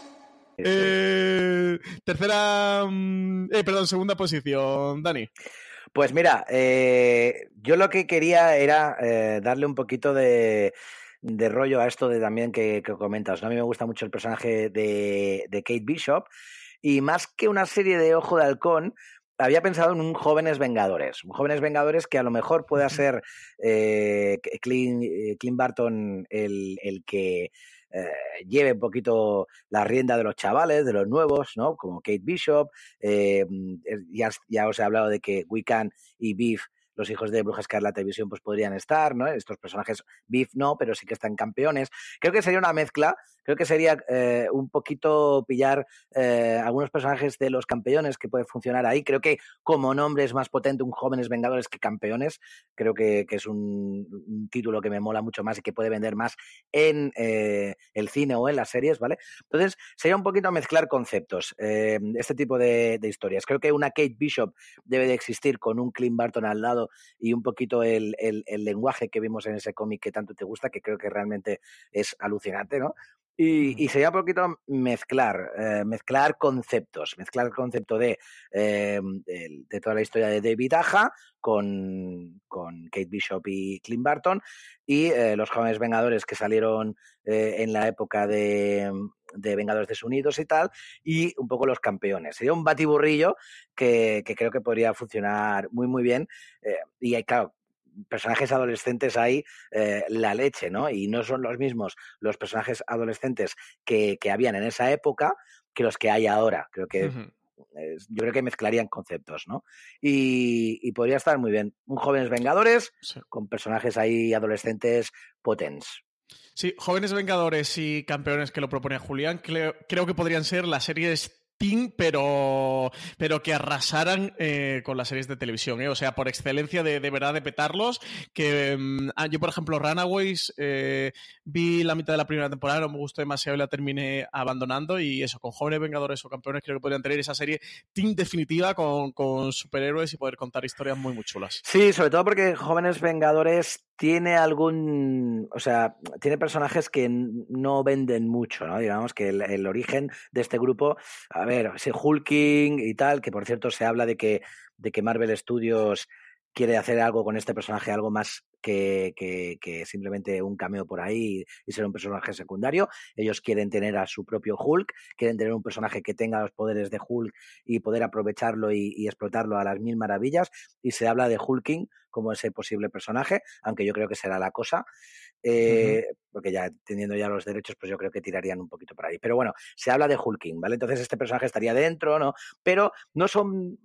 Eh, tercera, mm, eh, perdón, segunda posición, Dani. Pues mira, eh, yo lo que quería era darle un poquito de, rollo a esto de también que, comentas. A mí me gusta mucho el personaje de, Kate Bishop y más que una serie de Ojo de Halcón, había pensado en un Jóvenes Vengadores. Un Jóvenes Vengadores que a lo mejor pueda ser Clint, Barton el, el que eh, lleve un poquito la rienda de los chavales, de los nuevos, ¿no? Como Kate Bishop. Eh, mm, ya, os he hablado de que Wiccan y Beef los hijos de Bruja Escarlata Televisión pues podrían estar, ¿no? Estos personajes Beef no, pero sí que están campeones. Creo que sería una mezcla creo que sería eh, un poquito pillar eh, algunos personajes de los campeones que puede funcionar ahí. Creo que como nombre es más potente un Jóvenes Vengadores que Campeones. Creo que, es un, título que me mola mucho más y que puede vender más en eh, el cine o en las series, ¿vale? Entonces, sería un poquito mezclar conceptos, este tipo de, historias. Creo que una Kate Bishop debe de existir con un Clint Barton al lado y un poquito el, el lenguaje que vimos en ese cómic que tanto te gusta, que creo que realmente es alucinante, ¿no? Y, sería un poquito mezclar, eh, mezclar conceptos, mezclar el concepto de, eh, de, toda la historia de David Aja con, con Kate Bishop y Clint Barton y eh, los jóvenes Vengadores que salieron en la época de, de Vengadores Desunidos y tal, y un poco los campeones. Sería un batiburrillo que, que creo que podría funcionar muy, muy bien. y claro, personajes adolescentes hay eh, la leche, ¿no? Y no son los mismos los personajes adolescentes que, que habían en esa época que los que hay ahora. Creo que yo creo que mezclarían conceptos, ¿no? Y, podría estar muy bien. Un jóvenes vengadores con personajes ahí adolescentes potentes. Sí, jóvenes vengadores y campeones que lo propone Julián, creo, creo que podrían ser las series pero, pero que arrasaran eh, con las series de televisión, ¿eh? o sea, por excelencia de, de verdad de petarlos, que ah, yo, por ejemplo, Runaways, eh, vi la mitad de la primera temporada, no me gustó demasiado y la terminé abandonando, y eso, con jóvenes vengadores o campeones creo que podrían tener esa serie team definitiva con, con superhéroes y poder contar historias muy, muy chulas. Sí, sobre todo porque jóvenes vengadores tiene algún, o sea, tiene personajes que no venden mucho, ¿no? Digamos que el, origen de este grupo, a ver, ese Hulking y tal, que por cierto se habla de que, de que Marvel Studios quiere hacer algo con este personaje, algo más que, que, simplemente un cameo por ahí y ser un personaje secundario. Ellos quieren tener a su propio Hulk, quieren tener un personaje que tenga los poderes de Hulk y poder aprovecharlo y, explotarlo a las mil maravillas. Y se habla de Hulking como ese posible personaje, aunque yo creo que será la cosa. Eh, porque ya teniendo ya los derechos, pues yo creo que tirarían un poquito por ahí. Pero bueno, se habla de Hulking, ¿vale? Entonces este personaje estaría dentro, ¿no? Pero no son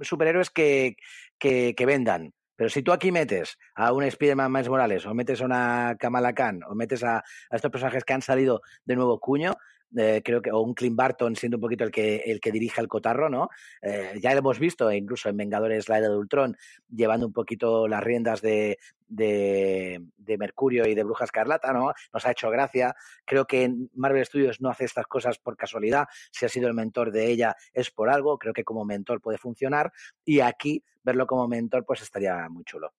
superhéroes que, que, que vendan. Pero si tú aquí metes a un Spider-Man Morales, o metes a una Kamala Khan, o metes a, estos personajes que han salido de nuevo cuño, eh, creo que, o un Clint Barton siendo un poquito el que, el que dirige el cotarro, ¿no? Eh, ya lo hemos visto, incluso en Vengadores La Era de Ultron, llevando un poquito las riendas de, de, de, Mercurio y de Bruja Escarlata, ¿no? Nos ha hecho gracia. Creo que Marvel Studios no hace estas cosas por casualidad. Si ha sido el mentor de ella es por algo. Creo que como mentor puede funcionar. Y aquí verlo como mentor, pues estaría muy chulo.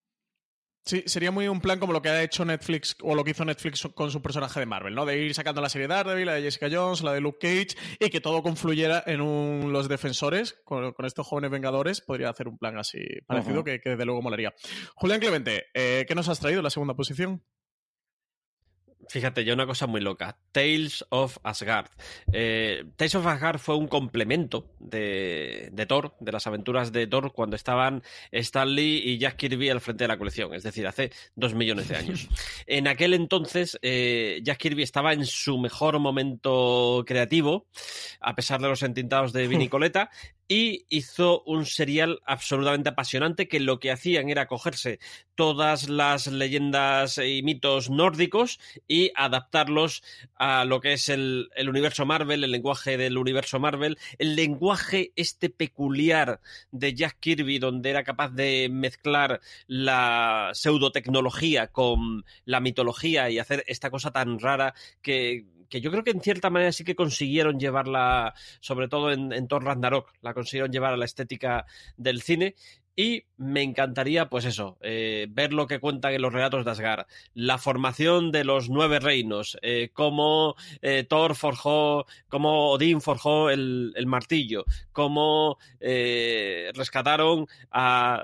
Sí, sería muy un plan como lo que ha hecho Netflix o lo que hizo Netflix con su personaje de Marvel, ¿no? De ir sacando la serie de Daredevil, la de Jessica Jones, la de Luke Cage y que todo confluyera en un, los defensores con, estos jóvenes vengadores. Podría hacer un plan así parecido que, que, desde luego molaría. Julián Clemente, eh, ¿qué nos has traído en la segunda posición? Fíjate, yo una cosa muy loca. Tales of Asgard. Eh, Tales of Asgard fue un complemento de, Thor, de las aventuras de Thor, cuando estaban Stan Lee y Jack Kirby al frente de la colección, es decir, hace dos millones de años. En aquel entonces, eh, Jack Kirby estaba en su mejor momento creativo, a pesar de los entintados de Vinicoleta, y hizo un serial absolutamente apasionante que lo que hacían era cogerse todas las leyendas y mitos nórdicos y adaptarlos a lo que es el, universo Marvel, el lenguaje del universo Marvel, el lenguaje este peculiar de Jack Kirby, donde era capaz de mezclar la pseudotecnología con la mitología y hacer esta cosa tan rara que que yo creo que en cierta manera sí que consiguieron llevarla, sobre todo en, en Thor la consiguieron llevar a la estética del cine. Y me encantaría, pues eso, eh, ver lo que cuentan en los relatos de Asgard. La formación de los nueve reinos, eh, cómo eh, Thor forjó, cómo Odín forjó el, el martillo, cómo rescataron a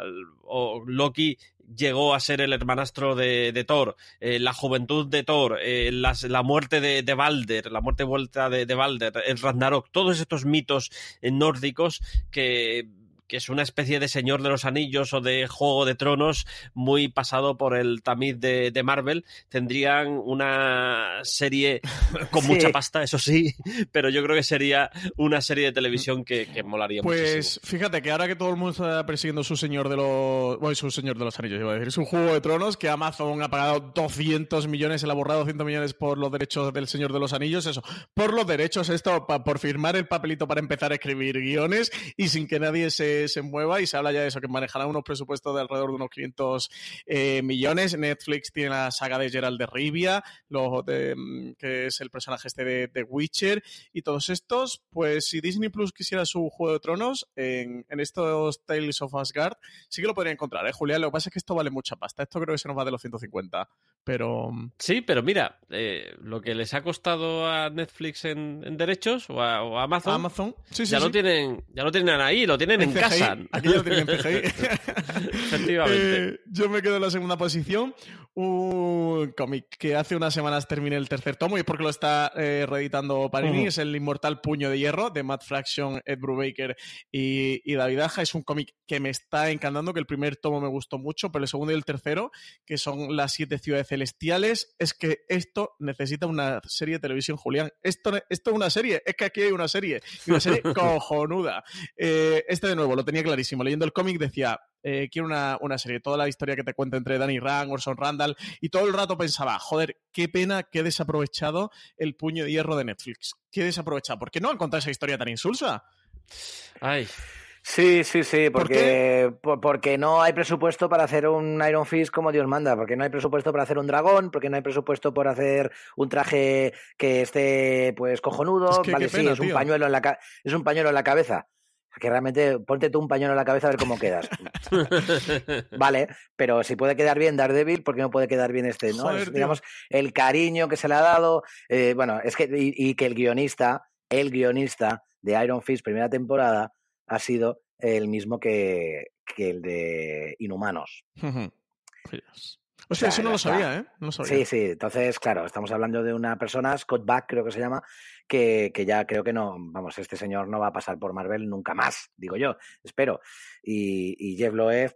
Loki llegó a ser el hermanastro de, Thor, la juventud de Thor, la muerte de, de, Balder, la muerte vuelta de, de Balder, el Ragnarok, todos estos mitos nórdicos que que es una especie de Señor de los Anillos o de Juego de Tronos muy pasado por el tamiz de, Marvel, tendrían una serie con mucha pasta, eso sí, pero yo creo que sería una serie de televisión que, molaría pues, muchísimo. Pues fíjate que ahora que todo el mundo está persiguiendo su Señor de los... Bueno, su Señor de los Anillos, iba a decir, es un Juego de Tronos que Amazon ha pagado 200 millones, el borrado 200 millones por los derechos del Señor de los Anillos, eso, por los derechos, esto, por firmar el papelito para empezar a escribir guiones y sin que nadie se, se mueva y se habla ya de eso, que manejará unos presupuestos de alrededor de unos 500 eh, millones. Netflix tiene la saga de Gerald de Rivia, lo de, mm, que es el personaje este de, Witcher, y todos estos, pues si Disney Plus quisiera su Juego de Tronos, en, estos Tales of Asgard, sí que lo podría encontrar, ¿eh, Julián? Lo que pasa es que esto vale mucha pasta. Esto creo que se nos va de los 150, pero... Mm, sí, pero mira, eh, lo que les ha costado a Netflix en, derechos o a, Amazon, Amazon. ya, Lo tienen, ya lo tienen ahí, lo tienen en, casa. Aquí lo tienen en PGI. Efectivamente. Eh, yo me quedo en la segunda posición. Un cómic que hace unas semanas terminé el tercer tomo y porque lo está eh, reeditando Panini. Es el Inmortal Puño de Hierro de Matt Fraction, Ed Brubaker y, y David Aja. Es un cómic que me está encantando, que el primer tomo me gustó mucho, pero el segundo y el tercero, que son las siete ciudades celestiales, es que esto necesita una serie de televisión, Julián. Esto, esto es una serie, es que aquí hay una serie, y una serie cojonuda. Eh, este de nuevo, lo tenía clarísimo. Leyendo el cómic decía, eh, quiero una, una, serie, toda la historia que te cuenta entre Danny Rand, Orson Randall, y todo el rato pensaba, joder, qué pena que he desaprovechado el puño de hierro de Netflix. Qué desaprovechado. ¿Por qué no han contado esa historia tan insulsa? Ay. Sí, sí, sí, porque, porque no hay presupuesto para hacer un Iron Fist como Dios manda, porque no hay presupuesto para hacer un dragón, porque no hay presupuesto para hacer un traje que esté pues cojonudo, vale, sí, es un pañuelo en la es un pañuelo en la cabeza que realmente ponte tú un pañuelo en la cabeza a ver cómo quedas. vale, pero si puede quedar bien Daredevil, ¿por qué no puede quedar bien este? ¿no? digamos, el cariño que se le ha dado. Eh, bueno, es que, y, que el guionista, el guionista de Iron Fist, primera temporada, ha sido el mismo que, que el de Inhumanos. O sea, eso no lo sabía, ¿eh? No sabía. Sí, sí. Entonces, claro, estamos hablando de una persona, Scott Back creo que se llama, que, que, ya creo que no, vamos, este señor no va a pasar por Marvel nunca más, digo yo, espero. Y, y Jeff Loeb,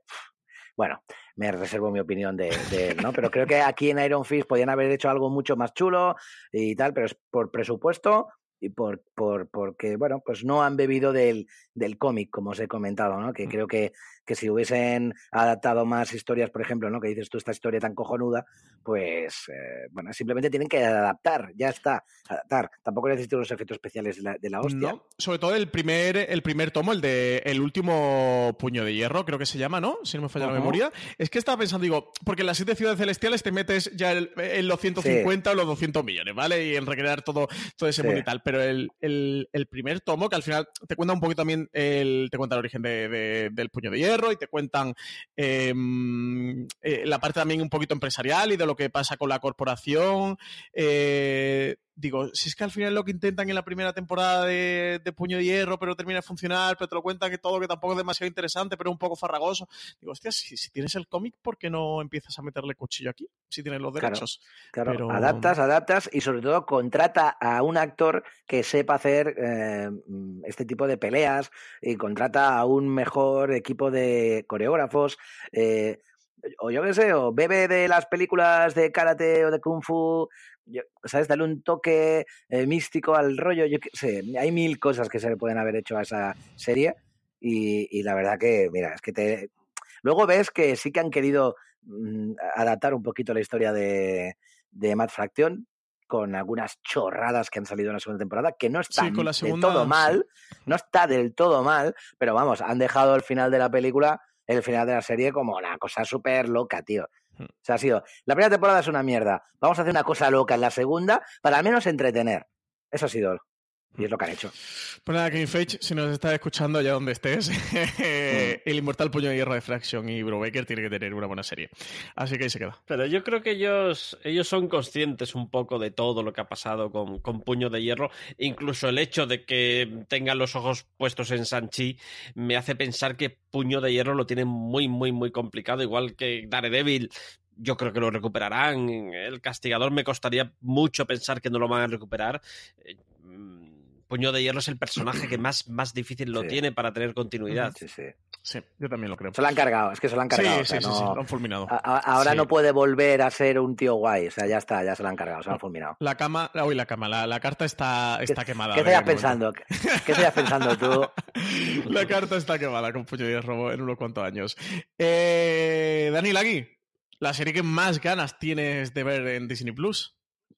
bueno, me reservo mi opinión de, de, él, ¿no? Pero creo que aquí en Iron Fist podían haber hecho algo mucho más chulo y tal, pero es por presupuesto y por, por porque, bueno, pues no han bebido del, del cómic, como os he comentado, ¿no? Que creo que, que si hubiesen adaptado más historias, por ejemplo, ¿no? Que dices tú esta historia tan cojonuda, pues, eh, bueno, simplemente tienen que adaptar, ya está, adaptar. Tampoco necesitan los efectos especiales de la, de la hostia. No, sobre todo el primer, el primer tomo, el de El último puño de hierro, creo que se llama, ¿no? Si no me falla uh -huh. la memoria. Es que estaba pensando, digo, porque en las siete ciudades celestiales te metes ya el, en los 150 sí. o los 200 millones, ¿vale? Y en recrear todo, todo ese sí. mundo y tal. Pero el, el, el, primer tomo, que al final te cuenta un poquito también, el, te cuenta el origen de, de, del puño de hierro y te cuentan eh, eh, la parte también un poquito empresarial y de lo que pasa con la corporación. Eh, digo, si es que al final lo que intentan en la primera temporada de, de, Puño de Hierro, pero termina de funcionar, pero te lo cuentan que todo, que tampoco es demasiado interesante, pero un poco farragoso. Digo, hostia, si, si tienes el cómic, ¿por qué no empiezas a meterle cuchillo aquí? Si tienes los derechos. Claro, claro. Pero... adaptas, adaptas y sobre todo contrata a un actor que sepa hacer eh, este tipo de peleas y contrata a un mejor equipo de coreógrafos. Eh, o yo qué sé, o bebe de las películas de karate o de kung fu, yo, ¿sabes? Darle un toque eh, místico al rollo, yo qué sé, hay mil cosas que se le pueden haber hecho a esa serie y, y, la verdad que, mira, es que te... Luego ves que sí que han querido mm, adaptar un poquito la historia de, de Matt Fraction, con algunas chorradas que han salido en la segunda temporada, que no está sí, segunda, del todo mal, sí. no está del todo mal, pero vamos, han dejado el final de la película el final de la serie como una cosa súper loca, tío. O sea, ha sido, la primera temporada es una mierda, vamos a hacer una cosa loca en la segunda para al menos entretener. Eso ha sido y es lo que han hecho. Pues nada, King Fage, si nos estás escuchando allá donde estés, el inmortal puño de hierro de Fraction y Brubaker tiene que tener una buena serie. Así que ahí se queda. Pero yo creo que ellos, ellos son conscientes un poco de todo lo que ha pasado con, con Puño de Hierro. Incluso el hecho de que tengan los ojos puestos en Sanchi me hace pensar que Puño de Hierro lo tienen muy, muy, muy complicado. Igual que Daredevil yo creo que lo recuperarán. El castigador me costaría mucho pensar que no lo van a recuperar. Puño de Hierro es el personaje que más, más difícil lo sí. tiene para tener continuidad. Sí, sí. Sí, yo también lo creo. Se lo han cargado, es que se lo han cargado. Sí, o sea, sí, no... sí, sí, lo han fulminado. A, a, ahora sí. no puede volver a ser un tío guay, o sea, ya está, ya se lo han cargado, se lo han fulminado. La cama, uy, la cama, la, la carta está, está ¿Qué, quemada. ¿Qué estabas pensando? ¿Qué, ¿Qué estabas pensando tú? la carta está quemada con Puño de Hierro en unos cuantos años. Eh, Dani Lagui, la serie que más ganas tienes de ver en Disney Plus.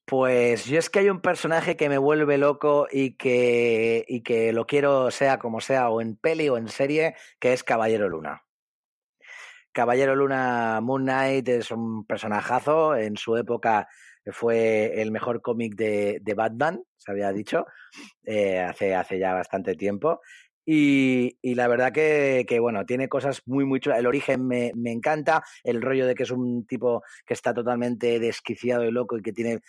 Pues yo es que hay un personaje que me vuelve loco y que, y que lo quiero sea como sea, o en peli o en serie, que es Caballero Luna. Caballero Luna Moon Knight es un personajazo, en su época fue el mejor cómic de, de, Batman, se había dicho, eh, hace, hace ya bastante tiempo. Y, la verdad que, bueno, tiene cosas muy, muy chulas. El origen me, me, encanta, el rollo de que es un tipo que está totalmente desquiciado y loco y que tiene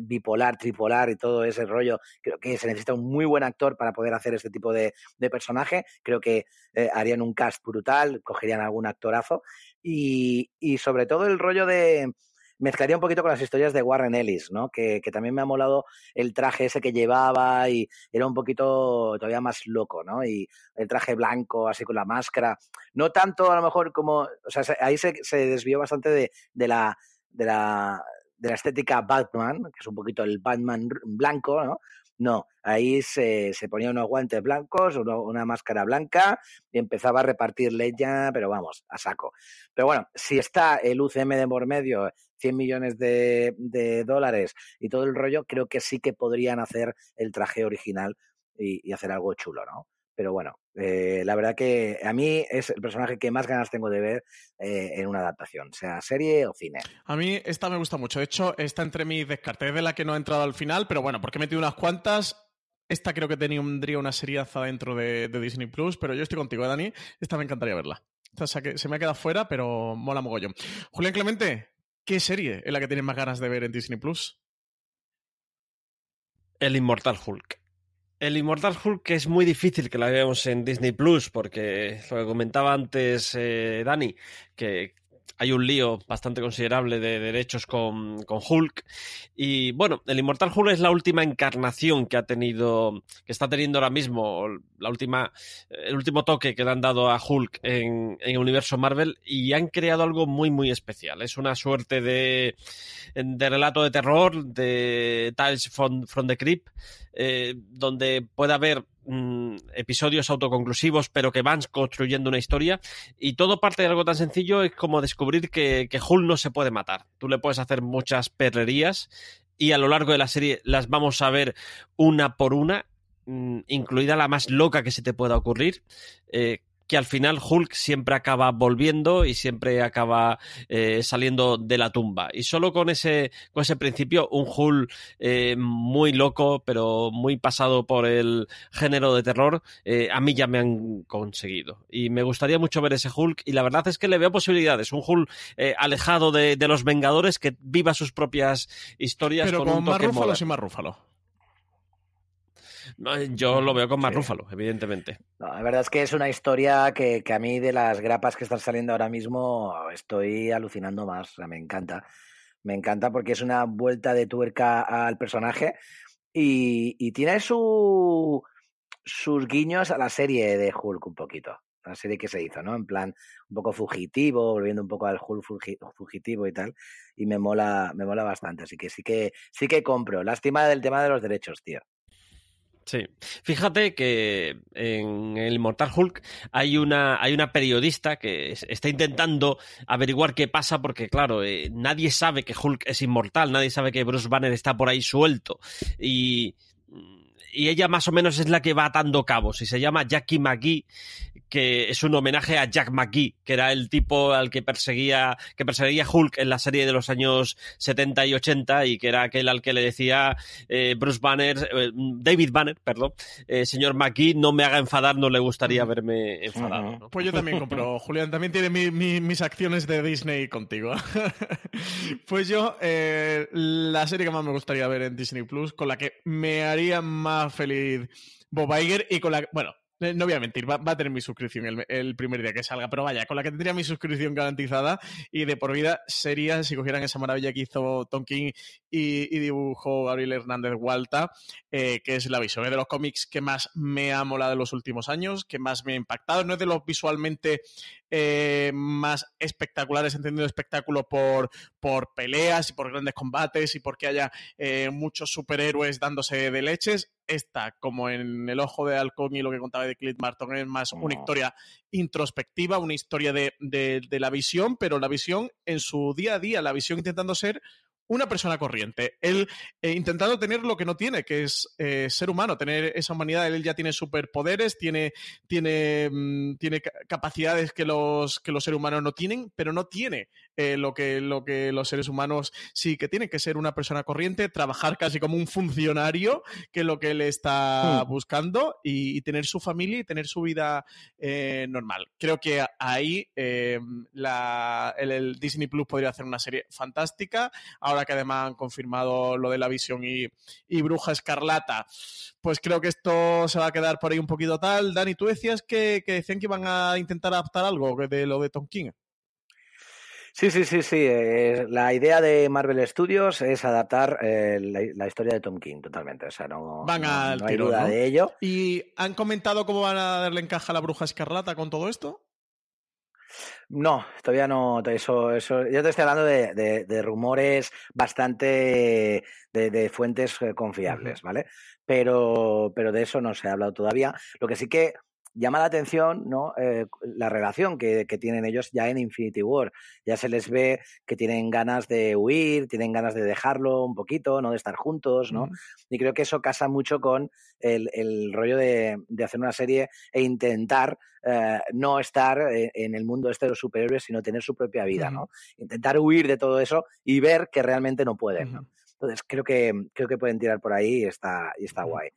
bipolar, tripolar y todo ese rollo. Creo que se necesita un muy buen actor para poder hacer este tipo de, de personaje. Creo que eh, harían un cast brutal, cogerían algún actorazo. Y, y sobre todo el rollo de mezclaría un poquito con las historias de Warren Ellis, ¿no? Que, que, también me ha molado el traje ese que llevaba y era un poquito todavía más loco, ¿no? Y el traje blanco, así con la máscara. No tanto a lo mejor como, o sea, ahí se, desvió bastante de, de, la, de, la, de la estética Batman, que es un poquito el Batman blanco, ¿no? No, ahí se, se ponía unos guantes blancos, uno, una máscara blanca y empezaba a repartir leña, pero vamos, a saco. Pero bueno, si está el UCM de por medio, 100 millones de, de dólares y todo el rollo, creo que sí que podrían hacer el traje original y, y hacer algo chulo, ¿no? Pero bueno, eh, la verdad que a mí es el personaje que más ganas tengo de ver eh, en una adaptación, sea serie o cine. A mí esta me gusta mucho. De hecho, está entre mis descartes de la que no ha entrado al final, pero bueno, porque he metido unas cuantas. Esta creo que tendría una seriaza dentro de, de, Disney Plus, pero yo estoy contigo, Dani. Esta me encantaría verla. O sea, que se me ha quedado fuera, pero mola mogollón. Julián Clemente, ¿qué serie es la que tienes más ganas de ver en Disney Plus? El Inmortal Hulk. El Immortal Hulk es muy difícil que la veamos en Disney Plus, porque lo que comentaba antes eh, Dani, que hay un lío bastante considerable de derechos con, con, Hulk. Y bueno, el Inmortal Hulk es la última encarnación que ha tenido, que está teniendo ahora mismo, la última, el último toque que le han dado a Hulk en, en el universo Marvel y han creado algo muy, muy especial. Es una suerte de, de relato de terror, de Tales from, the Crypt, eh, donde puede haber mm, episodios autoconclusivos, pero que van construyendo una historia. Y todo parte de algo tan sencillo es como descubrir que, que Hulk no se puede matar. Tú le puedes hacer muchas perrerías y a lo largo de la serie las vamos a ver una por una, mm, incluida la más loca que se te pueda ocurrir. Eh, que al final Hulk siempre acaba volviendo y siempre acaba eh, saliendo de la tumba. Y solo con ese, con ese principio, un Hulk eh, muy loco, pero muy pasado por el género de terror, eh, a mí ya me han conseguido. Y me gustaría mucho ver ese Hulk, y la verdad es que le veo posibilidades. Un Hulk eh, alejado de, de, los Vengadores que viva sus propias historias. Pero con, con un más toque rúfalo sin más rúfalo. Yo lo veo con más Sí. Rúfalo, evidentemente. No, la verdad es que es una historia que, que a mí de las grapas que están saliendo ahora mismo estoy alucinando más. O sea, me encanta. Me encanta porque es una vuelta de tuerca al personaje y, y tiene su, sus guiños a la serie de Hulk un poquito. La serie que se hizo, ¿no? En plan, un poco fugitivo, volviendo un poco al Hulk fugi- fugitivo y tal. Y me mola, me mola bastante. Así que sí que, sí que compro. Lástima del tema de los derechos, tío. Sí. Fíjate que en el Mortal Hulk hay una, hay una periodista que es- está intentando averiguar qué pasa porque, claro, eh, nadie sabe que Hulk es inmortal, nadie sabe que Bruce Banner está por ahí suelto. Y, y ella más o menos es la que va atando cabos y se llama Jackie McGee, que es un homenaje a Jack McGee, que era el tipo al que perseguía, que perseguía Hulk en la serie de los años 70 y 80 y que era aquel al que le decía eh, Bruce Banner, eh, David Banner, perdón, eh, señor McGee, no me haga enfadar, no le gustaría verme enfadado. Pues yo también compro, Julián. También tiene mi- mi- mis acciones de Disney contigo. pues yo, eh, la serie que más me gustaría ver en Disney Plus, con la que me haría más feliz Bob Iger y con la bueno. Eh, No voy a mentir, va, a tener mi suscripción el, primer día que salga, pero vaya, con la que tendría mi suscripción garantizada y de por vida sería si cogieran esa maravilla que hizo Tom King y, y dibujó Gabriel Hernández Hualta, eh, que es la visión. Es de los cómics que más me ha molado en los últimos años, que más me ha impactado. No es de los visualmente eh, más espectaculares, entendido espectáculo por, por peleas y por grandes combates y porque haya eh, muchos superhéroes dándose de leches. Esta, como en El Ojo de Halcón y lo que contaba de Clint Martin, es más una historia introspectiva, una historia de, de, de la visión, pero la visión en su día a día, la visión intentando ser una persona corriente. Él eh, intentando tener lo que no tiene, que es eh, ser humano, tener esa humanidad. Él ya tiene superpoderes, tiene, tiene, mm, tiene ca- capacidades que los, que los seres humanos no tienen, pero no tiene eh, lo, que, lo que los seres humanos sí que tienen, que ser una persona corriente, trabajar casi como un funcionario, que es lo que él está Hmm. buscando, y, y tener su familia y tener su vida eh, normal. Creo que ahí eh, la, el, el Disney Plus podría hacer una serie fantástica. Ahora que además han confirmado lo de la visión y, y Bruja Escarlata, pues creo que esto se va a quedar por ahí un poquito tal. Dani, tú decías que, que decían que iban a intentar adaptar algo de lo de Tom King. Sí, sí, sí, sí. eh, la idea de Marvel Studios es adaptar eh, la, la historia de Tom King totalmente. O sea, no, Van no- hay tiro, duda ¿no? de ello. ¿Y han comentado cómo van a darle encaja a la Bruja Escarlata con todo esto? No, todavía no. Eso, eso, yo te estoy hablando de, de- de rumores bastante de, de fuentes eh, confiables, ¿vale? Pero, pero de eso no se ha hablado todavía. Lo que sí que llama la atención, ¿no? Eh, la relación que, que tienen ellos ya en Infinity War. Ya se les ve que tienen ganas de huir, tienen ganas de dejarlo un poquito, ¿no? De estar juntos, ¿no? Y creo que eso casa mucho con el, el rollo de, de hacer una serie e intentar eh, no estar eh, en el mundo este de los superhéroes, sino tener su propia vida, ¿no? Intentar huir de todo eso y ver que realmente no pueden, ¿no? Ujú. Entonces creo que, creo que pueden tirar por ahí y está, y está guay.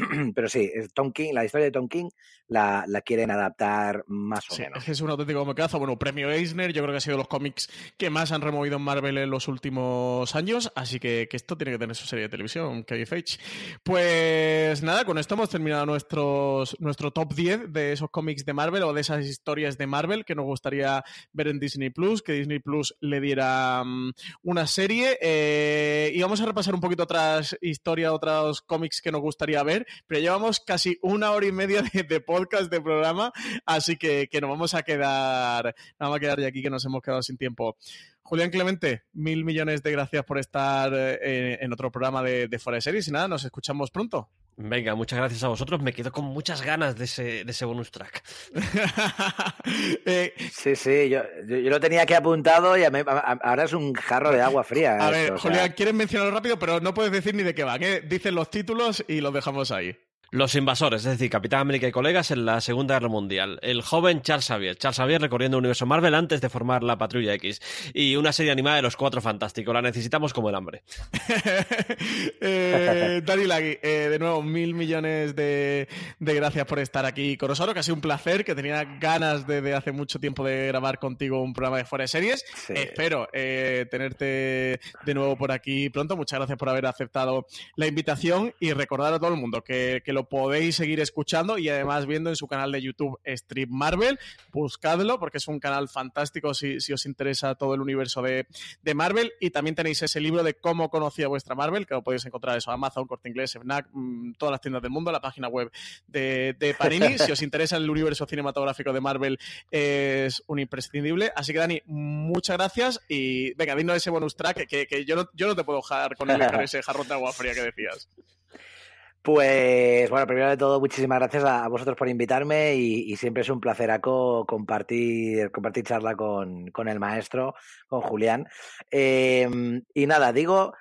pero sí, Tom King, la historia de Tom King la, la quieren adaptar más o Sí, menos. es un auténtico mecazo. Bueno, premio Eisner, yo creo que ha sido los cómics que más han removido en Marvel en los últimos años, así que, que esto tiene que tener su serie de televisión, Kevin Feige. Pues nada, con esto hemos terminado nuestros, nuestro top 10 de esos cómics de Marvel o de esas historias de Marvel que nos gustaría ver en Disney Plus, que Disney Plus le diera mm, una serie. eh, y vamos a repasar un poquito otras historias, otros cómics que nos gustaría ver, pero llevamos casi una hora y media de, podcast, de programa, así que, que nos vamos a quedar, vamos a quedar ya aquí que nos hemos quedado sin tiempo. Julián Clemente, mil millones de gracias por estar eh, en otro programa de, de Fuera de Series y nada, nos escuchamos pronto. Venga, muchas gracias a vosotros. Me quedo con muchas ganas de ese, de ese bonus track. Eh, Sí, sí, yo, yo, yo lo tenía aquí apuntado y a mí- a- a- ahora es un jarro de agua fría. a esto, ver, o sea. Julián, quieres mencionarlo rápido, pero no puedes decir ni de qué va. ¿eh? Dicen los títulos y los dejamos ahí. Los invasores, es decir, Capitán América y colegas en la Segunda Guerra Mundial. El joven Charles Xavier. Charles Xavier recorriendo el universo Marvel antes de formar la Patrulla X. Y una serie animada de los Cuatro Fantásticos. La necesitamos como el hambre. eh, Dani Lagui, eh, de nuevo, mil millones de, de gracias por estar aquí con nosotros, que ha sido un placer, que tenía ganas de, de hace mucho tiempo de grabar contigo un programa de fuera de series. Sí. Espero eh, tenerte de nuevo por aquí pronto. Muchas gracias por haber aceptado la invitación y recordar a todo el mundo que, que lo podéis seguir escuchando y además viendo en su canal de YouTube Strip Marvel. Buscadlo porque es un canal fantástico si, si os interesa todo el universo de, de Marvel. Y también tenéis ese libro de cómo conocía vuestra Marvel, que lo podéis encontrar eso, Amazon, Corte Inglés, Fnac, mm, todas las tiendas del mundo, la página web de, de Panini. si os interesa el universo cinematográfico de Marvel, es un imprescindible. Así que, Dani, muchas gracias y venga, dinos ese bonus track que, que yo, no, yo no te puedo dejar con, el, con ese jarrón de agua fría que decías. Pues bueno, primero de todo, muchísimas gracias a, vosotros por invitarme y, siempre es un placeraco compartir, compartir charla con, con el maestro, con Julián. Eh, y nada, digo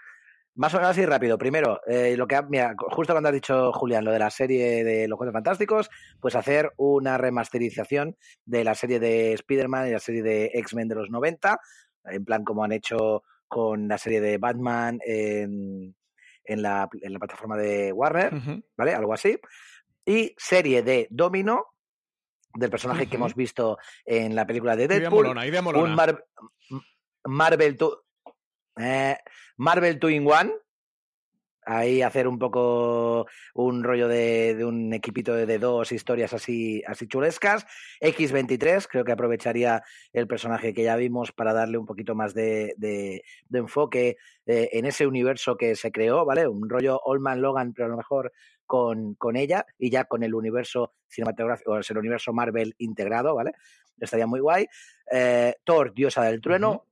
más o menos así rápido. Primero, eh, lo que ha- mira, justo cuando has dicho Julián lo de la serie de los Juegos Fantásticos, pues hacer una remasterización de la serie de Spider-Man y la serie de X-Men de los 90, en plan como han hecho con la serie de Batman en, en, la, en la plataforma de Warner. ¿vale? Algo así. Y serie de Domino, del personaje que hemos visto en la película de Idea Deadpool. molona, idea molona. Un Mar- Marvel to- eh, Marvel Two in One. Ahí hacer un poco un rollo de, de un equipito de, de dos historias así, así chulescas. X23, creo que aprovecharía el personaje que ya vimos para darle un poquito más de, de- enfoque eh, en ese universo que se creó, ¿vale? Un rollo Old Man Logan, pero a lo mejor con, con ella y ya con el universo cinematográfico, o sea, el universo Marvel integrado, ¿vale? Estaría muy guay. Eh, Thor, diosa del trueno.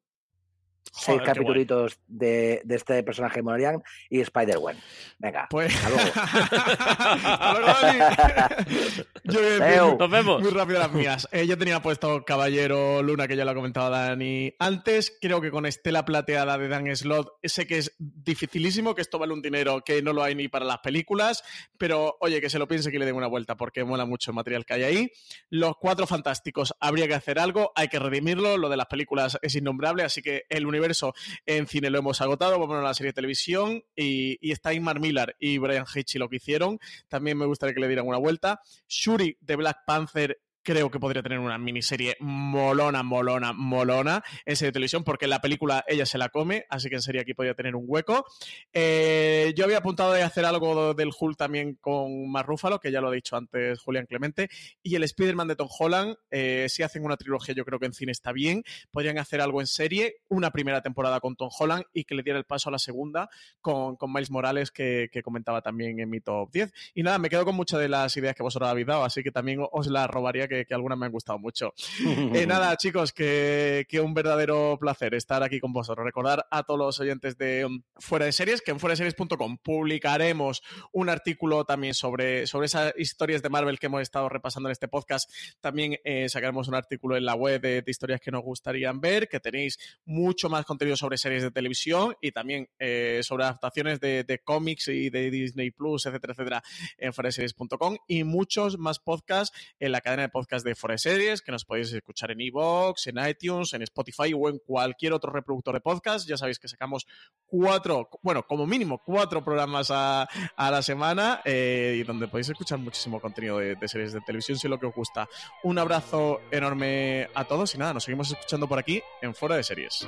Joder, guay. capítulos de, de este personaje Morian y Spider-Man. Venga, Pues. hasta luego. Hasta luego, Dani. Yo voy a decir Adeu. Nos vemos. Muy rápido las mías. Eh, yo tenía puesto Caballero Luna, que ya lo ha comentado Dani antes. Creo que con Estela Plateada de Dan Slot, sé que es dificilísimo, que esto vale un dinero que no lo hay ni para las películas, pero oye, que se lo piense que le den una vuelta porque mola mucho el material que hay ahí. Los Cuatro Fantásticos, habría que hacer algo, hay que redimirlo. Lo de las películas es innombrable, así que el universo en cine lo hemos agotado. Vamos a la serie de televisión y, y está Ingmar Miller y Brian Hitchie lo que hicieron. También me gustaría que le dieran una vuelta. Shuri de Black Panther creo que podría tener una miniserie molona, molona, molona en serie de televisión, porque la película ella se la come, así que en serie aquí podría tener un hueco. Eh, yo había apuntado de hacer algo del Hulk también con Mark Ruffalo, que ya lo ha dicho antes Julián Clemente, y el Spider-Man de Tom Holland, eh, si hacen una trilogía yo creo que en cine está bien, podrían hacer algo en serie, una primera temporada con Tom Holland y que le diera el paso a la segunda con, con Miles Morales, que, que comentaba también en mi top 10. Y nada, me quedo con muchas de las ideas que vosotros habéis dado, así que también os las robaría, que, que algunas me han gustado mucho. Eh, nada, chicos, que, que un verdadero placer estar aquí con vosotros. Recordar a todos los oyentes de um, Fuera de Series que en fueradeseries.com publicaremos un artículo también sobre, sobre esas historias de Marvel que hemos estado repasando en este podcast. También eh, sacaremos un artículo en la web de, de historias que nos gustarían ver, que tenéis mucho más contenido sobre series de televisión y también eh, sobre adaptaciones de, de cómics y de Disney Plus, etcétera, etcétera, en fueradeseries.com y muchos más podcasts en la cadena de podcast podcast de Fuera de Series, que nos podéis escuchar en iVoox, en iTunes, en Spotify o en cualquier otro reproductor de podcast. Ya sabéis que sacamos cuatro, bueno, como mínimo cuatro programas a, la semana y donde podéis escuchar muchísimo contenido de, series de televisión si es lo que os gusta. Un abrazo enorme a todos y nada, nos seguimos escuchando por aquí en Fuera de Series.